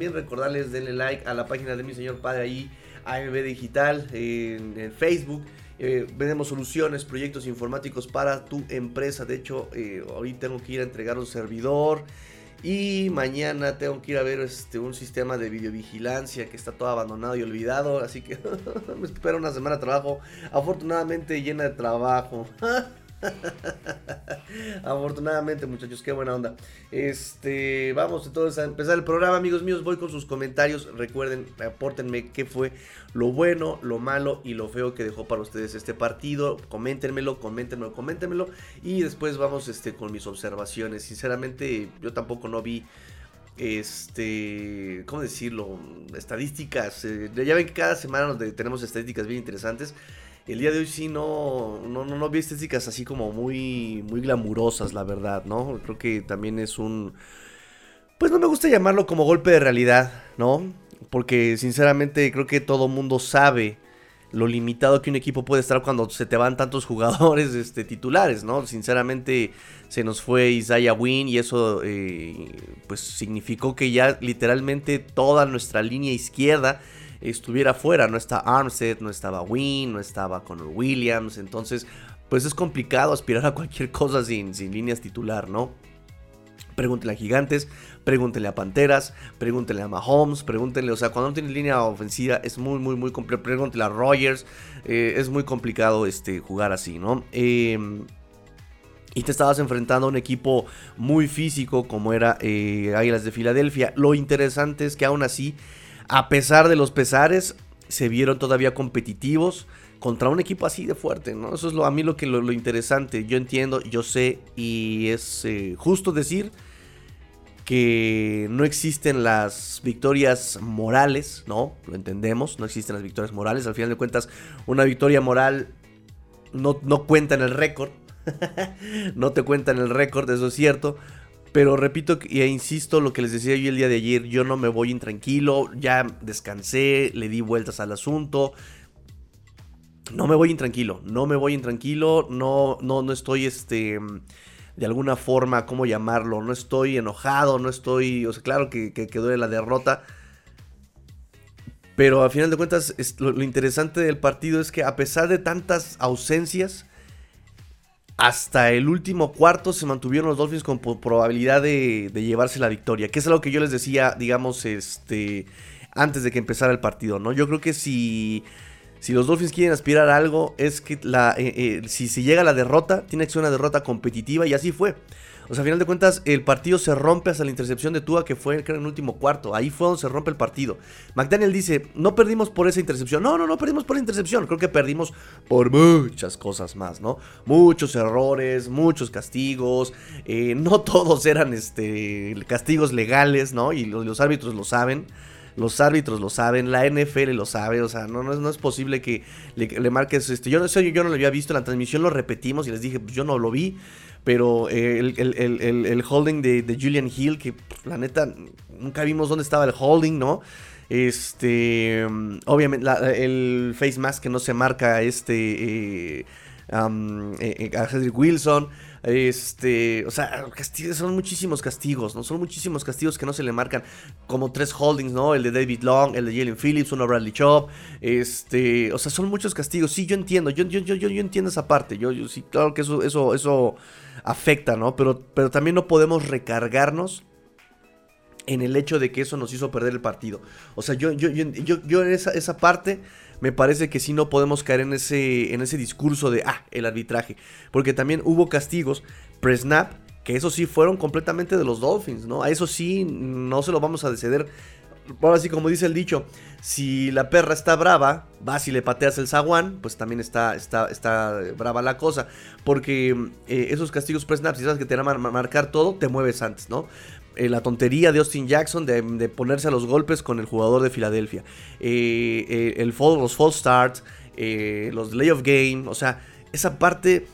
También recordarles, denle like a la página de mi señor padre ahí, AMB Digital, en, Facebook. Eh, vendemos soluciones, proyectos informáticos para tu empresa. De hecho, eh, hoy tengo que ir a entregar un servidor. Y mañana tengo que ir a ver este, un sistema de videovigilancia que está todo abandonado y olvidado. Así que me espera una semana de trabajo. Afortunadamente llena de trabajo. Afortunadamente, muchachos, qué buena onda. Este, vamos entonces a empezar el programa, amigos míos. Voy con sus comentarios. Recuerden, apórtenme qué fue lo bueno, lo malo y lo feo que dejó para ustedes este partido. Coméntenmelo, coméntenmelo, coméntenmelo. Y después vamos este, con mis observaciones. Sinceramente, yo tampoco no vi este, ¿cómo decirlo? Estadísticas. Eh, ya ven que cada semana tenemos estadísticas bien interesantes. El día de hoy sí no, no, no, vi estéticas así como muy, muy glamurosas, la verdad, ¿no? Creo que también es un... Pues no me gusta llamarlo como golpe de realidad, ¿no? Porque sinceramente creo que todo mundo sabe lo limitado que un equipo puede estar cuando se te van tantos jugadores este, titulares, ¿no? Sinceramente se nos fue Isaiah Wynn y eso eh, pues significó que ya literalmente toda nuestra línea izquierda estuviera fuera. No está Armstead, no estaba Wynn, no estaba Connor Williams. Entonces, pues es complicado aspirar a cualquier cosa sin, sin líneas titular, ¿no? Pregúntenle a Gigantes, pregúntenle a Panteras, pregúntenle a Mahomes, pregúntenle, o sea, cuando no tienes línea ofensiva es muy, muy, muy complicado. Pregúntenle a Rogers, eh, es muy complicado este, jugar así, ¿no? Em, y te estabas enfrentando a un equipo muy físico como era eh, Águilas de Filadelfia. Lo interesante es que aún así a pesar de los pesares, se vieron todavía competitivos contra un equipo así de fuerte, ¿no? Eso es lo, a mí lo que lo, interesante. Yo entiendo, yo sé y es eh, justo decir que no existen las victorias morales, ¿no? Lo entendemos, no existen las victorias morales. Al final de cuentas, una victoria moral no, no cuenta en el récord. no te cuenta en el récord, eso es cierto. Pero repito e insisto lo que les decía yo el día de ayer, yo no me voy intranquilo, ya descansé, le di vueltas al asunto. No me voy intranquilo, no me voy intranquilo, no, no, no estoy este de alguna forma, ¿cómo llamarlo? No estoy enojado, no estoy, o sea, claro que, que, duele la derrota. Pero al final de cuentas, lo interesante del partido es que a pesar de tantas ausencias, hasta el último cuarto se mantuvieron los Dolphins con probabilidad de, llevarse la victoria. Que es algo que yo les decía, digamos, este, antes de que empezara el partido, ¿no? Yo creo que si, si los Dolphins quieren aspirar a algo, es que la, eh, eh, si, si llega la derrota, tiene que ser una derrota competitiva y así fue. O sea, a final de cuentas, el partido se rompe hasta la intercepción de Tua, que fue en el último cuarto. Ahí fue donde se rompe el partido. McDaniel dice, no perdimos por esa intercepción. No, no, no perdimos por la intercepción. Creo que perdimos por muchas cosas más, ¿no? Muchos errores, muchos castigos. Eh, no todos eran este, castigos legales, ¿no? Y los, árbitros lo saben. Los árbitros lo saben, la NFL lo sabe, o sea, no, no, es, posible que le, marques este. Yo no yo no lo había visto en la transmisión, lo repetimos y les dije, pues yo no lo vi. Pero eh, el, holding de, Julian Hill, que la neta nunca vimos dónde estaba el holding, ¿no? Este, obviamente, el face mask que no se marca este, eh, eh, a Cedric Wilson. Este, o sea, son muchísimos castigos, ¿no? Son muchísimos castigos que no se le marcan. Como tres holdings, ¿no? El de David Long, el de Jalen Phillips, uno Bradley Chop. Este, o sea, son muchos castigos. Sí, yo entiendo, yo, yo, yo, yo, entiendo esa parte. Yo, yo sí, claro que eso, eso, eso afecta, ¿no? Pero, pero también no podemos recargarnos en el hecho de que eso nos hizo perder el partido. O sea, yo, yo, yo, yo, en esa, esa parte me parece que sí no podemos caer en ese, en ese discurso de, ah, el arbitraje. Porque también hubo castigos pre-snap, que eso sí fueron completamente de los Dolphins, ¿no? A eso sí no se lo vamos a ceder. ahora sí, como dice el dicho, si la perra está brava, vas y le pateas el zaguán, pues también está, está, está brava la cosa. Porque eh, esos castigos pre-snap, si sabes que te van a marcar todo, te mueves antes, ¿no? Eh, la tontería de Austin Jackson de, ponerse a los golpes con el jugador de Filadelfia. Eh, el los false starts, los delay of game, o sea, esa parte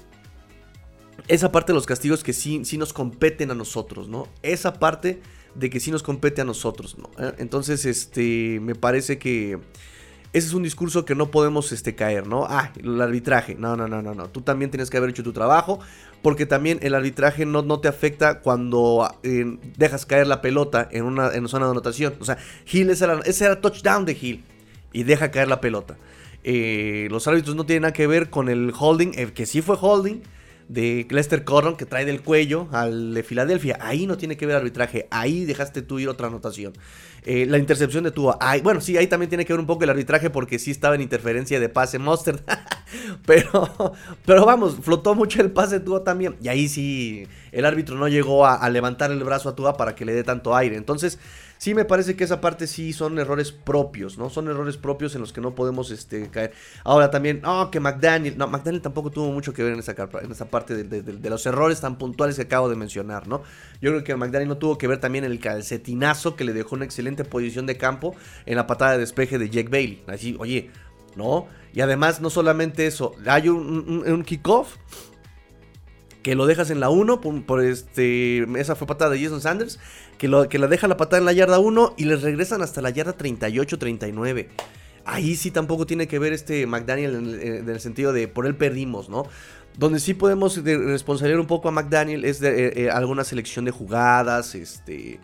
esa parte de los castigos que sí, sí, nos competen a nosotros, ¿no? Esa parte de que sí nos compete a nosotros, ¿no? ¿Eh? Entonces, este, me parece que ese es un discurso que no podemos este, caer, ¿no? Ah, el arbitraje. No, no, no, no, no. Tú también tienes que haber hecho tu trabajo, porque también el arbitraje no, te afecta cuando eh, dejas caer la pelota en una, zona de anotación. O sea, Hill, ese era, ese era touchdown de Hill, y deja caer la pelota. Eh, los árbitros no tienen nada que ver con el holding, el que sí fue holding, de Lester Corron que trae del cuello al de Filadelfia. Ahí no tiene que ver arbitraje. Ahí dejaste tú ir otra anotación. Eh, la intercepción de Tua. bueno, sí, ahí también tiene que ver un poco el arbitraje porque sí estaba en interferencia de pase Mustard. pero, pero vamos, flotó mucho el pase Tua también. Y ahí sí, el árbitro no llegó a, a levantar el brazo a Tua para que le dé tanto aire. Entonces, sí me parece que esa parte sí son errores propios, ¿no? Son errores propios en los que no podemos este, caer. Ahora también, oh, que McDaniel, no, McDaniel tampoco tuvo mucho que ver en esa, en esa parte de, los errores tan puntuales que acabo de mencionar, ¿no? Yo creo que McDaniel no tuvo que ver también el calcetinazo que le dejó una excelente posición de campo en la patada de despeje de Jake Bailey. Así, oye, ¿no? Y además, no solamente eso, hay un, un kickoff que lo dejas en la 1 por, este esa fue patada de Jason Sanders, que lo que la deja la patada en la yarda 1 y les regresan hasta la yarda 38 39. Ahí sí tampoco tiene que ver este McDaniel en el, sentido de por él perdimos, ¿no? Donde sí podemos responsabilizar un poco a McDaniel es de eh, eh, alguna selección de jugadas, este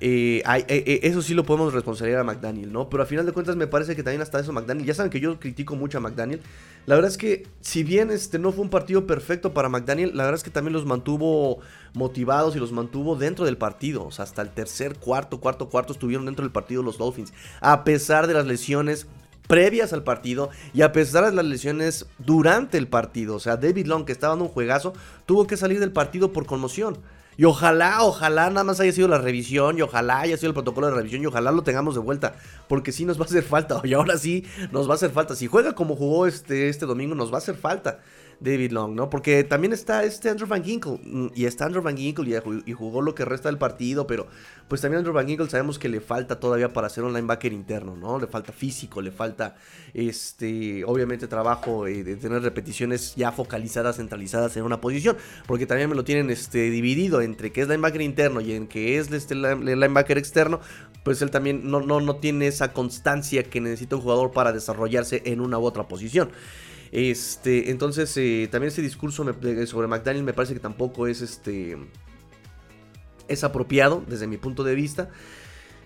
eh, eso sí lo podemos responsabilizar a McDaniel, ¿no? Pero a final de cuentas me parece que también hasta eso McDaniel, ya saben que yo critico mucho a McDaniel, la verdad es que si bien este no fue un partido perfecto para McDaniel, la verdad es que también los mantuvo motivados y los mantuvo dentro del partido. O sea, hasta el tercer, cuarto, cuarto, cuarto estuvieron dentro del partido los Dolphins. A pesar de las lesiones previas al partido y a pesar de las lesiones durante el partido. O sea, David Long, que estaba dando un juegazo, tuvo que salir del partido por conmoción. Y ojalá, ojalá nada más haya sido la revisión y ojalá haya sido el protocolo de revisión y ojalá lo tengamos de vuelta. Porque sí nos va a hacer falta. Y ahora sí nos va a hacer falta. Si juega como jugó este, este domingo, nos va a hacer falta. David Long, ¿no? Porque también está este Andrew Van Ginkle. Mm, y está Andrew Van Ginkle y, jugó lo que resta del partido. Pero pues también Andrew Van Ginkle sabemos que le falta todavía para ser un linebacker interno, ¿no? Le falta físico, le falta, este, obviamente trabajo eh, de tener repeticiones ya focalizadas, centralizadas en una posición. Porque también me lo tienen este, dividido entre que es linebacker interno y en que es este, linebacker externo. Pues él también no, no, no tiene esa constancia que necesita un jugador para desarrollarse en una u otra posición. Este, entonces, eh, también ese discurso sobre McDaniel me parece que tampoco es este. Es apropiado desde mi punto de vista.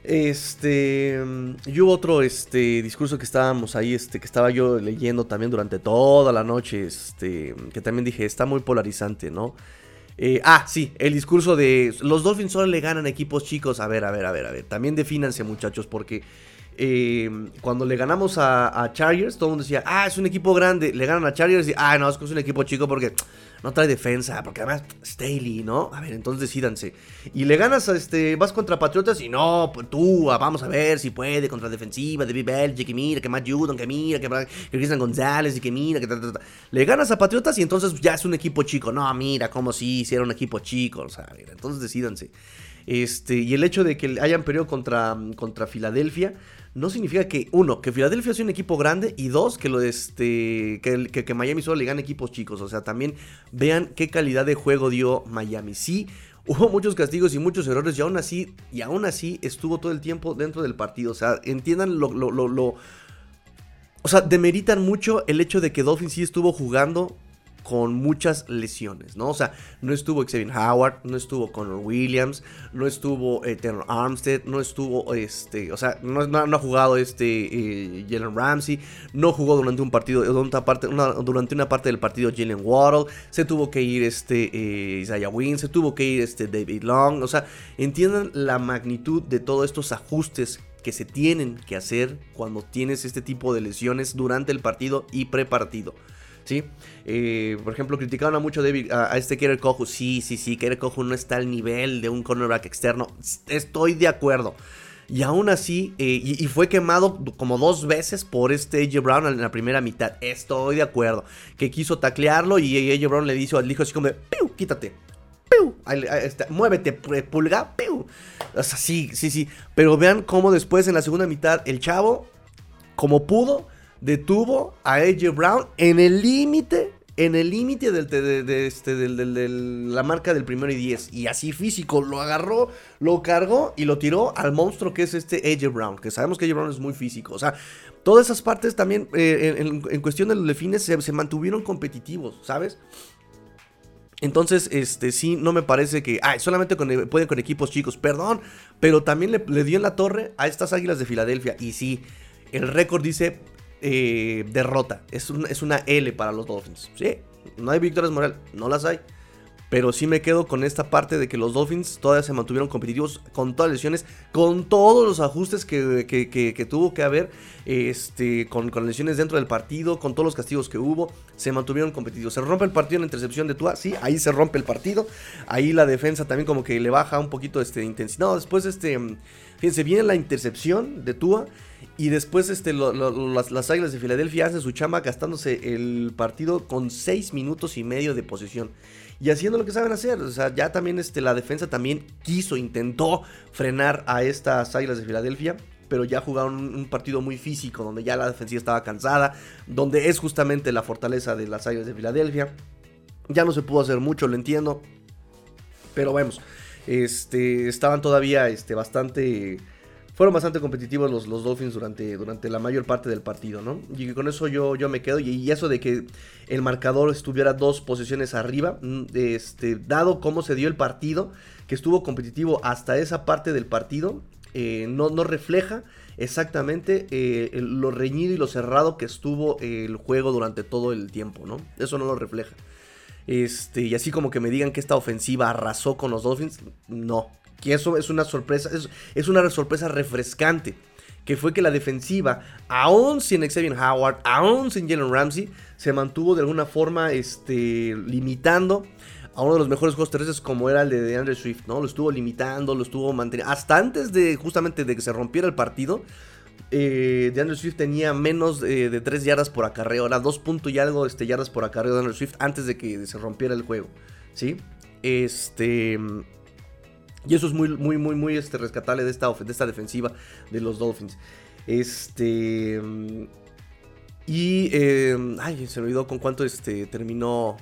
Este. Y hubo otro este, discurso que estábamos ahí, este, que estaba yo leyendo también durante toda la noche. Este. Que también dije, está muy polarizante, ¿no? Eh, ah, sí, el discurso de los Dolphins solo le ganan equipos chicos. A ver, a ver, a ver, a ver. También defínanse, muchachos, porque eh, cuando le ganamos a, Chargers, todo el mundo decía, ah, es un equipo grande. Le ganan a Chargers y, ah, no, es que es un equipo chico porque no trae defensa, porque además Staley, ¿no? A ver, entonces decídanse. Y le ganas a este, vas contra Patriotas y no, pues tú, ah, vamos a ver si puede contra defensiva de Belichick, que mira, que Matt Judon, que mira, que, que Cristian González y que mira, que Le ganas a Patriotas y entonces ya es un equipo chico. No, mira, como si hiciera un equipo chico, o sea, entonces decídanse. Este, y el hecho de que hayan perdido contra, contra Filadelfia no significa que, uno, que Filadelfia sea un equipo grande y dos, que, lo este, que, que, Miami solo le gane equipos chicos. O sea, también vean qué calidad de juego dio Miami. Sí, hubo muchos castigos y muchos errores y aún así, y aún así estuvo todo el tiempo dentro del partido. O sea, entiendan lo, lo, lo, lo o sea, demeritan mucho el hecho de que Dolphin sí estuvo jugando con muchas lesiones, ¿no? O sea, no estuvo Xavier Howard, no estuvo Connor Williams, no estuvo eh, Armstead, no estuvo, este, o sea, no, ha jugado este eh, Jalen Ramsey, no jugó durante un partido, durante una parte, durante una parte del partido Jalen Waddle, se tuvo que ir este eh, Isaiah Wynn, se tuvo que ir este David Long, o sea, entiendan la magnitud de todos estos ajustes que se tienen que hacer cuando tienes este tipo de lesiones durante el partido y prepartido. Eh, por ejemplo, criticaban a mucho a, este Kerry Cojo. Sí, sí, sí, Kerry Cojo no está al nivel de un cornerback externo. Estoy de acuerdo. Y aún así, eh, y, fue quemado como dos veces por este AJ Brown en la primera mitad. Estoy de acuerdo. Que quiso taclearlo y AJ Brown le dijo, al hijo así como de, ¡Piu! Quítate. ¡Piu! Muévete, pulga. ¡Piu! O sí, sí, sí. Pero vean cómo después en la segunda mitad el chavo, como pudo, detuvo a AJ Brown en el límite en el límite de, este, la marca del primero y 10. Y así físico, lo agarró, lo cargó y lo tiró al monstruo que es este AJ Brown. Que sabemos que AJ Brown es muy físico. O sea, todas esas partes también, eh, en, cuestión de los defines, se, mantuvieron competitivos, ¿sabes? Entonces, este sí, no me parece que. Ay, solamente pueden con equipos chicos. Perdón. Pero también le, dio en la torre a estas águilas de Filadelfia. Y sí, el récord dice eh, derrota. Es, es, una L para los Dolphins. Sí, no hay victorias moral, no las hay. Pero sí me quedo con esta parte de que los Dolphins todavía se mantuvieron competitivos con todas las lesiones, con todos los ajustes que, tuvo que haber, este, con, con, lesiones dentro del partido, con todos los castigos que hubo, se mantuvieron competitivos. Se rompe el partido en la intercepción de Tua, sí, ahí se rompe el partido. Ahí la defensa también como que le baja un poquito este, intensidad. No, después, este, fíjense, viene la intercepción de Tua y después este, las, Águilas de Filadelfia hacen su chamba gastándose el partido con 6 minutos y medio de posesión. Y haciendo lo que saben hacer. O sea, ya también este, la defensa también quiso, intentó frenar a estas Águilas de Filadelfia. Pero ya jugaron un, partido muy físico, donde ya la defensiva estaba cansada. Donde es justamente la fortaleza de las Águilas de Filadelfia. Ya no se pudo hacer mucho, lo entiendo. Pero vemos, este, estaban todavía este, bastante fueron bastante competitivos los, los Dolphins durante, durante la mayor parte del partido, ¿no? Y con eso yo, yo me quedo. Y, eso de que el marcador estuviera dos posiciones arriba, mm, este, dado cómo se dio el partido, que estuvo competitivo hasta esa parte del partido, eh, no, no refleja exactamente eh, lo reñido y lo cerrado que estuvo el juego durante todo el tiempo, ¿no? Eso no lo refleja. Este, y así como que me digan que esta ofensiva arrasó con los Dolphins, no, que eso es una sorpresa, es, una sorpresa refrescante, que fue que la defensiva, aún sin Xavier Howard, aún sin Jalen Ramsey, se mantuvo de alguna forma este, limitando a uno de los mejores juegos terrestres como era el de Andrew Swift, ¿no? Lo estuvo limitando, lo estuvo manteniendo, hasta antes de justamente de que se rompiera el partido, eh, de Andrew Swift tenía menos de 3 yardas por acarreo, era 2 puntos y algo este, yardas por acarreo de Andrew Swift antes de que se rompiera el juego, ¿sí? Este... Y eso es muy, muy, muy, muy este, rescatable de esta, de esta defensiva de los Dolphins. Este. Y. Eh, ay, se me olvidó con cuánto este, terminó.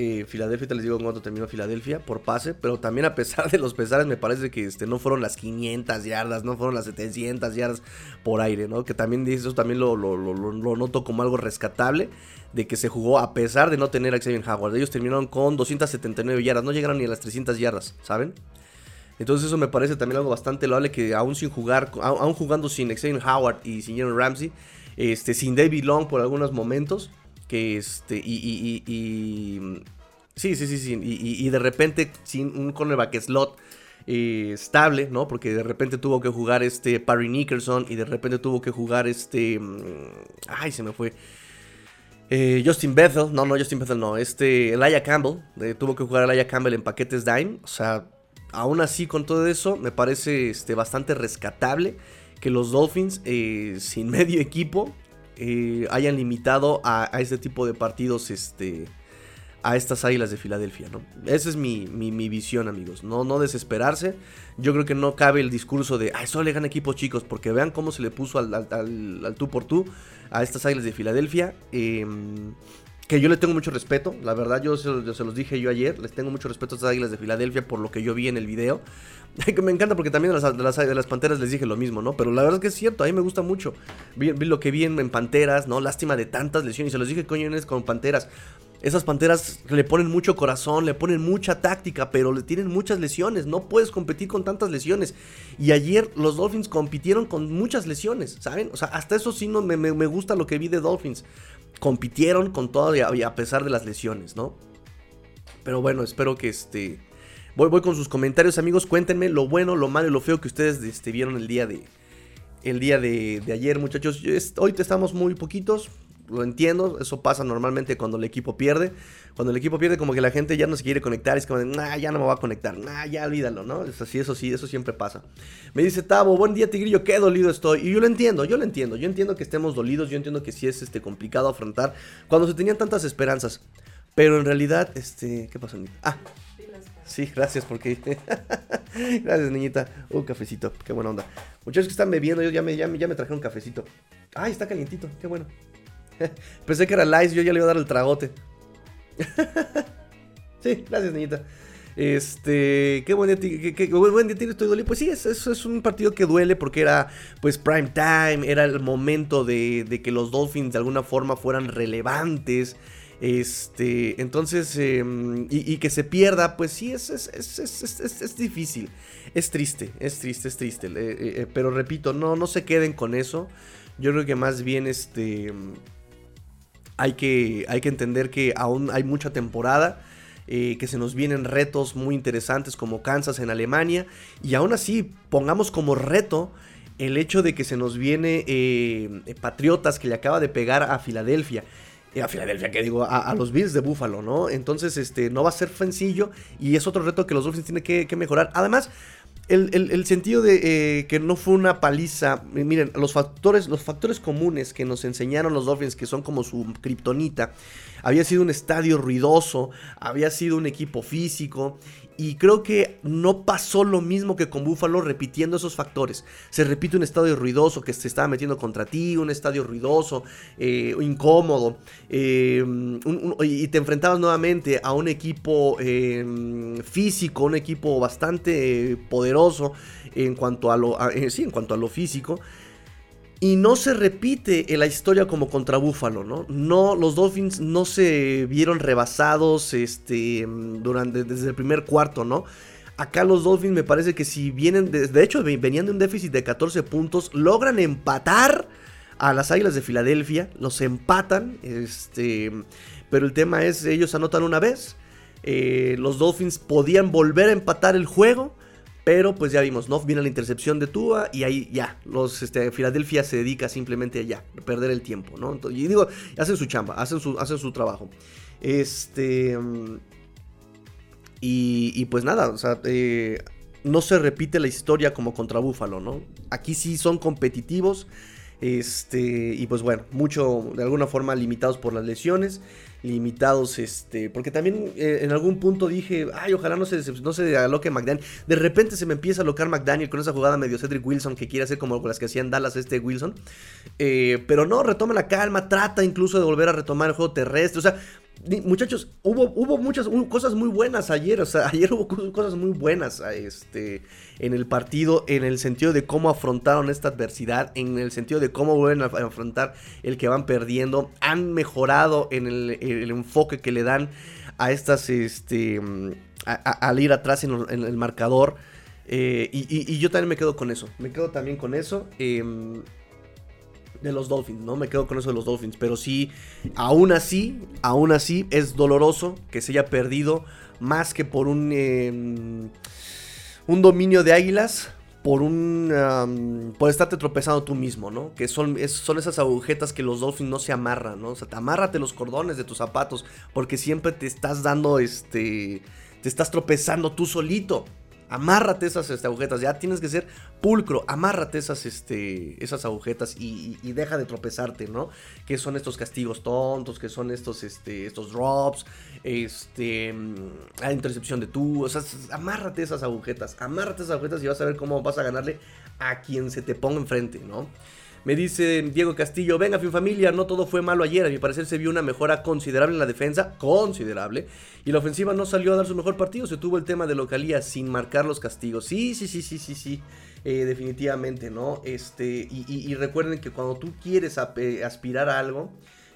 Eh, Filadelfia, te les digo con cuánto terminó Filadelfia por pase, pero también a pesar de los pesares me parece que este, no fueron las 500 yardas, no fueron las 700 yardas por aire, ¿no? Que también eso también lo, lo, lo noto como algo rescatable de que se jugó a pesar de no tener a Xavier Howard. Ellos terminaron con 279 yardas, no llegaron ni a las 300 yardas, ¿saben? Entonces eso me parece también algo bastante loable que aún sin jugar, aún jugando sin Xavier Howard y sin Jalen Ramsey, este, sin David Long por algunos momentos, que este, y, y, sí, sí, sí, sí, y, de repente sin un cornerback slot eh, estable, ¿no? Porque de repente tuvo que jugar este Parry Nickerson y de repente tuvo que jugar este, mm, ay, se me fue. Eh, Justin Bethel, no, no, Justin Bethel no, este, Elijah Campbell, eh, tuvo que jugar Elijah Campbell en paquetes dime, o sea, aún así con todo eso me parece este, bastante rescatable que los Dolphins sin medio equipo hayan limitado a, este tipo de partidos este, a estas águilas de Filadelfia, ¿no? Esa es mi, visión, amigos. No, no desesperarse. Yo creo que no cabe el discurso de, ay, solo le ganan equipos chicos, porque vean cómo se le puso al, al tú por tú a estas Águilas de Filadelfia. Em, que yo le tengo mucho respeto, la verdad yo se, los dije yo ayer, les tengo mucho respeto a estas Águilas de Filadelfia por lo que yo vi en el video. Que me encanta porque también de las, las, Panteras les dije lo mismo, ¿no? Pero la verdad es que es cierto, a mí me gusta mucho. Vi, lo que vi en, Panteras, ¿no? Lástima de tantas lesiones, y se los dije coño con Panteras. Esas panteras le ponen mucho corazón, le ponen mucha táctica, pero le tienen muchas lesiones. No puedes competir con tantas lesiones. Y ayer los Dolphins compitieron con muchas lesiones, ¿saben? O sea, hasta eso sí no, me, gusta lo que vi de Dolphins. Compitieron con todo a, pesar de las lesiones, ¿no? Pero bueno, espero que este. Voy, con sus comentarios, amigos. Cuéntenme lo bueno, lo malo y lo feo que ustedes este, vieron el día de. El día de, ayer, muchachos. hoy estamos muy poquitos lo entiendo, eso pasa normalmente cuando el equipo pierde. Cuando el equipo pierde, como que la gente ya no se quiere conectar, es como de, nah, ya no me va a conectar, nah, ya olvídalo, ¿no? Es así, eso sí, eso siempre pasa. Me dice Tavo, buen día, Tigrillo, qué dolido estoy. Y yo lo entiendo, yo lo entiendo, yo entiendo que estemos dolidos, yo entiendo que sí es este, complicado afrontar cuando se tenían tantas esperanzas. Pero en realidad, este, ¿qué pasó? Ah, Sí, gracias porque... gracias, niñita. Un cafecito, qué buena onda. Muchachos que están bebiendo, yo ya me, ya, ya me trajeron un cafecito. Ay, está calientito, qué bueno. Pensé que era Lice, yo ya le iba a dar el tragote. sí, gracias, niñita. Este, qué buen día, qué, buen día estoy. Pues sí, es, es, un partido que duele porque era, pues, prime time, era el momento de que los Dolphins de alguna forma fueran relevantes. Este, entonces, em, y, que se pierda, pues sí, es, difícil. Es triste, es triste, es triste. Eh, eh, eh, pero repito, no, no se queden con eso. Yo creo que más bien este, hay que entender que aún hay mucha temporada. que se nos vienen retos muy interesantes como Kansas en Alemania. Y aún así, pongamos como reto el hecho de que se nos viene Patriotas que le acaba de pegar a Filadelfia a Filadelfia, que digo, a, los Bills de Buffalo, ¿no? Entonces, este, no va a ser sencillo y es otro reto que los Dolphins tienen que, mejorar. Además, el, sentido de eh, que no fue una paliza, miren, los factores, los factores comunes que nos enseñaron los Dolphins, que son como su kriptonita, había sido un estadio ruidoso, había sido un equipo físico y creo que no pasó lo mismo que con Buffalo repitiendo esos factores. Se repite un estadio ruidoso que se estaba metiendo contra ti, un estadio ruidoso, eh, incómodo. Eh, y te enfrentabas nuevamente a un equipo eh, físico, un equipo bastante poderoso en cuanto a lo, sí, en cuanto a lo físico. Y no se repite en la historia como contra Búfalo, ¿no? No, los Dolphins no se vieron rebasados este, durante, desde el primer cuarto, ¿no? Acá los Dolphins me parece que si vienen, de, de hecho venían de un déficit de 14 puntos, logran empatar a las Águilas de Filadelfia, los empatan, este, pero el tema es, ellos anotan una vez, eh, los Dolphins podían volver a empatar el juego, pero pues ya vimos, ¿no? Viene la intercepción de Tua y ahí ya, los este, Filadelfia se dedica simplemente a ya, perder el tiempo, ¿no? y digo, hacen su chamba, hacen su, hacen su trabajo. Este... Y, pues nada, eh, no se repite la historia como contra Búfalo, ¿no? Aquí sí son competitivos. Este, y pues bueno, mucho de alguna forma limitados por las lesiones limitados, este, porque también eh, en algún punto dije, ay, ojalá no se, no se aloque McDaniel. De repente se me empieza a alocar McDaniel con esa jugada medio Cedric Wilson que quiere hacer como las que hacían Dallas este Wilson. Eh, pero no, retoma la calma, trata incluso de volver a retomar el juego terrestre. O sea, Muchachos, hubo, hubo muchas cosas muy buenas ayer. O sea, ayer hubo cosas muy buenas este, en el partido, en el sentido de cómo afrontaron esta adversidad, en el sentido de cómo vuelven a afrontar el que van perdiendo. Han mejorado en el, enfoque que le dan a estas, este, al ir atrás en, el marcador. Eh, y, yo también me quedo con eso. Me quedo también con eso. Em, de los Dolphins, ¿no? Me quedo con eso de los Dolphins. Pero sí, aún así, aún así es doloroso que se haya perdido más que por un, em, un dominio de águilas. Por un. por estarte tropezando tú mismo, ¿no? Que son, son esas agujetas que los Dolphins no se amarran, ¿no? O sea, te amárrate los cordones de tus zapatos. Porque siempre te estás dando este. Te estás tropezando tú solito. Amárrate esas este, agujetas, ya tienes que ser pulcro, amárrate esas, este, esas agujetas y, deja de tropezarte, ¿no? Que son estos castigos tontos, que son estos, este, estos drops, este, mm, la intercepción de tú, o sea, amárrate esas agujetas, amárrate esas agujetas y vas a ver cómo vas a ganarle a quien se te ponga enfrente, ¿no? Me dice Diego Castillo, venga, fin familia, no todo fue malo ayer. A mi parecer se vio una mejora considerable en la defensa, considerable. Y la ofensiva no salió a dar su mejor partido. Se tuvo el tema de localía sin marcar los castigos. Sí, sí, sí, sí, sí, sí. Eh, definitivamente, ¿no? Este, y, recuerden que cuando tú quieres aspirar a algo,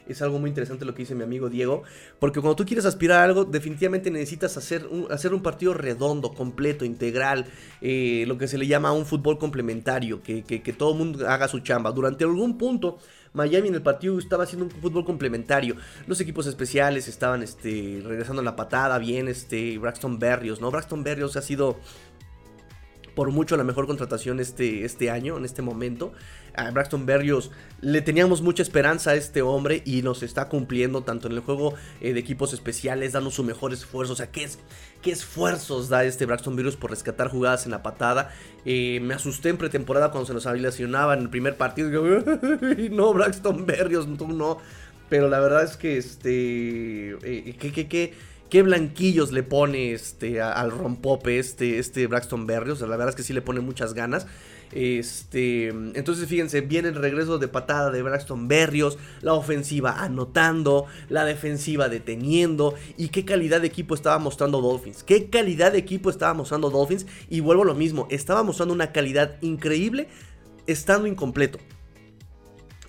es algo muy interesante lo que dice mi amigo Diego, porque cuando tú quieres aspirar a algo, definitivamente necesitas hacer un, hacer un partido redondo, completo, integral, eh, lo que se le llama un fútbol complementario, que, todo el mundo haga su chamba. Durante algún punto, Miami en el partido estaba haciendo un fútbol complementario. Los equipos especiales estaban este, regresando a la patada, bien, este, Braxton Berrios, ¿no? Braxton Berrios ha sido por mucho la mejor contratación este, este año, en este momento. A Braxton Berrios le teníamos mucha esperanza a este hombre y nos está cumpliendo tanto en el juego eh, de equipos especiales, dando su mejor esfuerzo. O sea, ¿qué, qué esfuerzos da este Braxton Berrios por rescatar jugadas en la patada? Eh, me asusté en pretemporada cuando se nos habilitacionaba en el primer partido. no, Braxton Berrios, tú no. Pero la verdad es que este. Eh, ¿qué, qué, qué? qué blanquillos le pone este, al rompope este, este Braxton Berrios. la verdad es que sí le pone muchas ganas. Este, entonces fíjense, viene el regreso de patada de Braxton Berrios, la ofensiva anotando, la defensiva deteniendo y qué calidad de equipo estaba mostrando Dolphins. Qué calidad de equipo estaba mostrando Dolphins y vuelvo a lo mismo, estaba mostrando una calidad increíble estando incompleto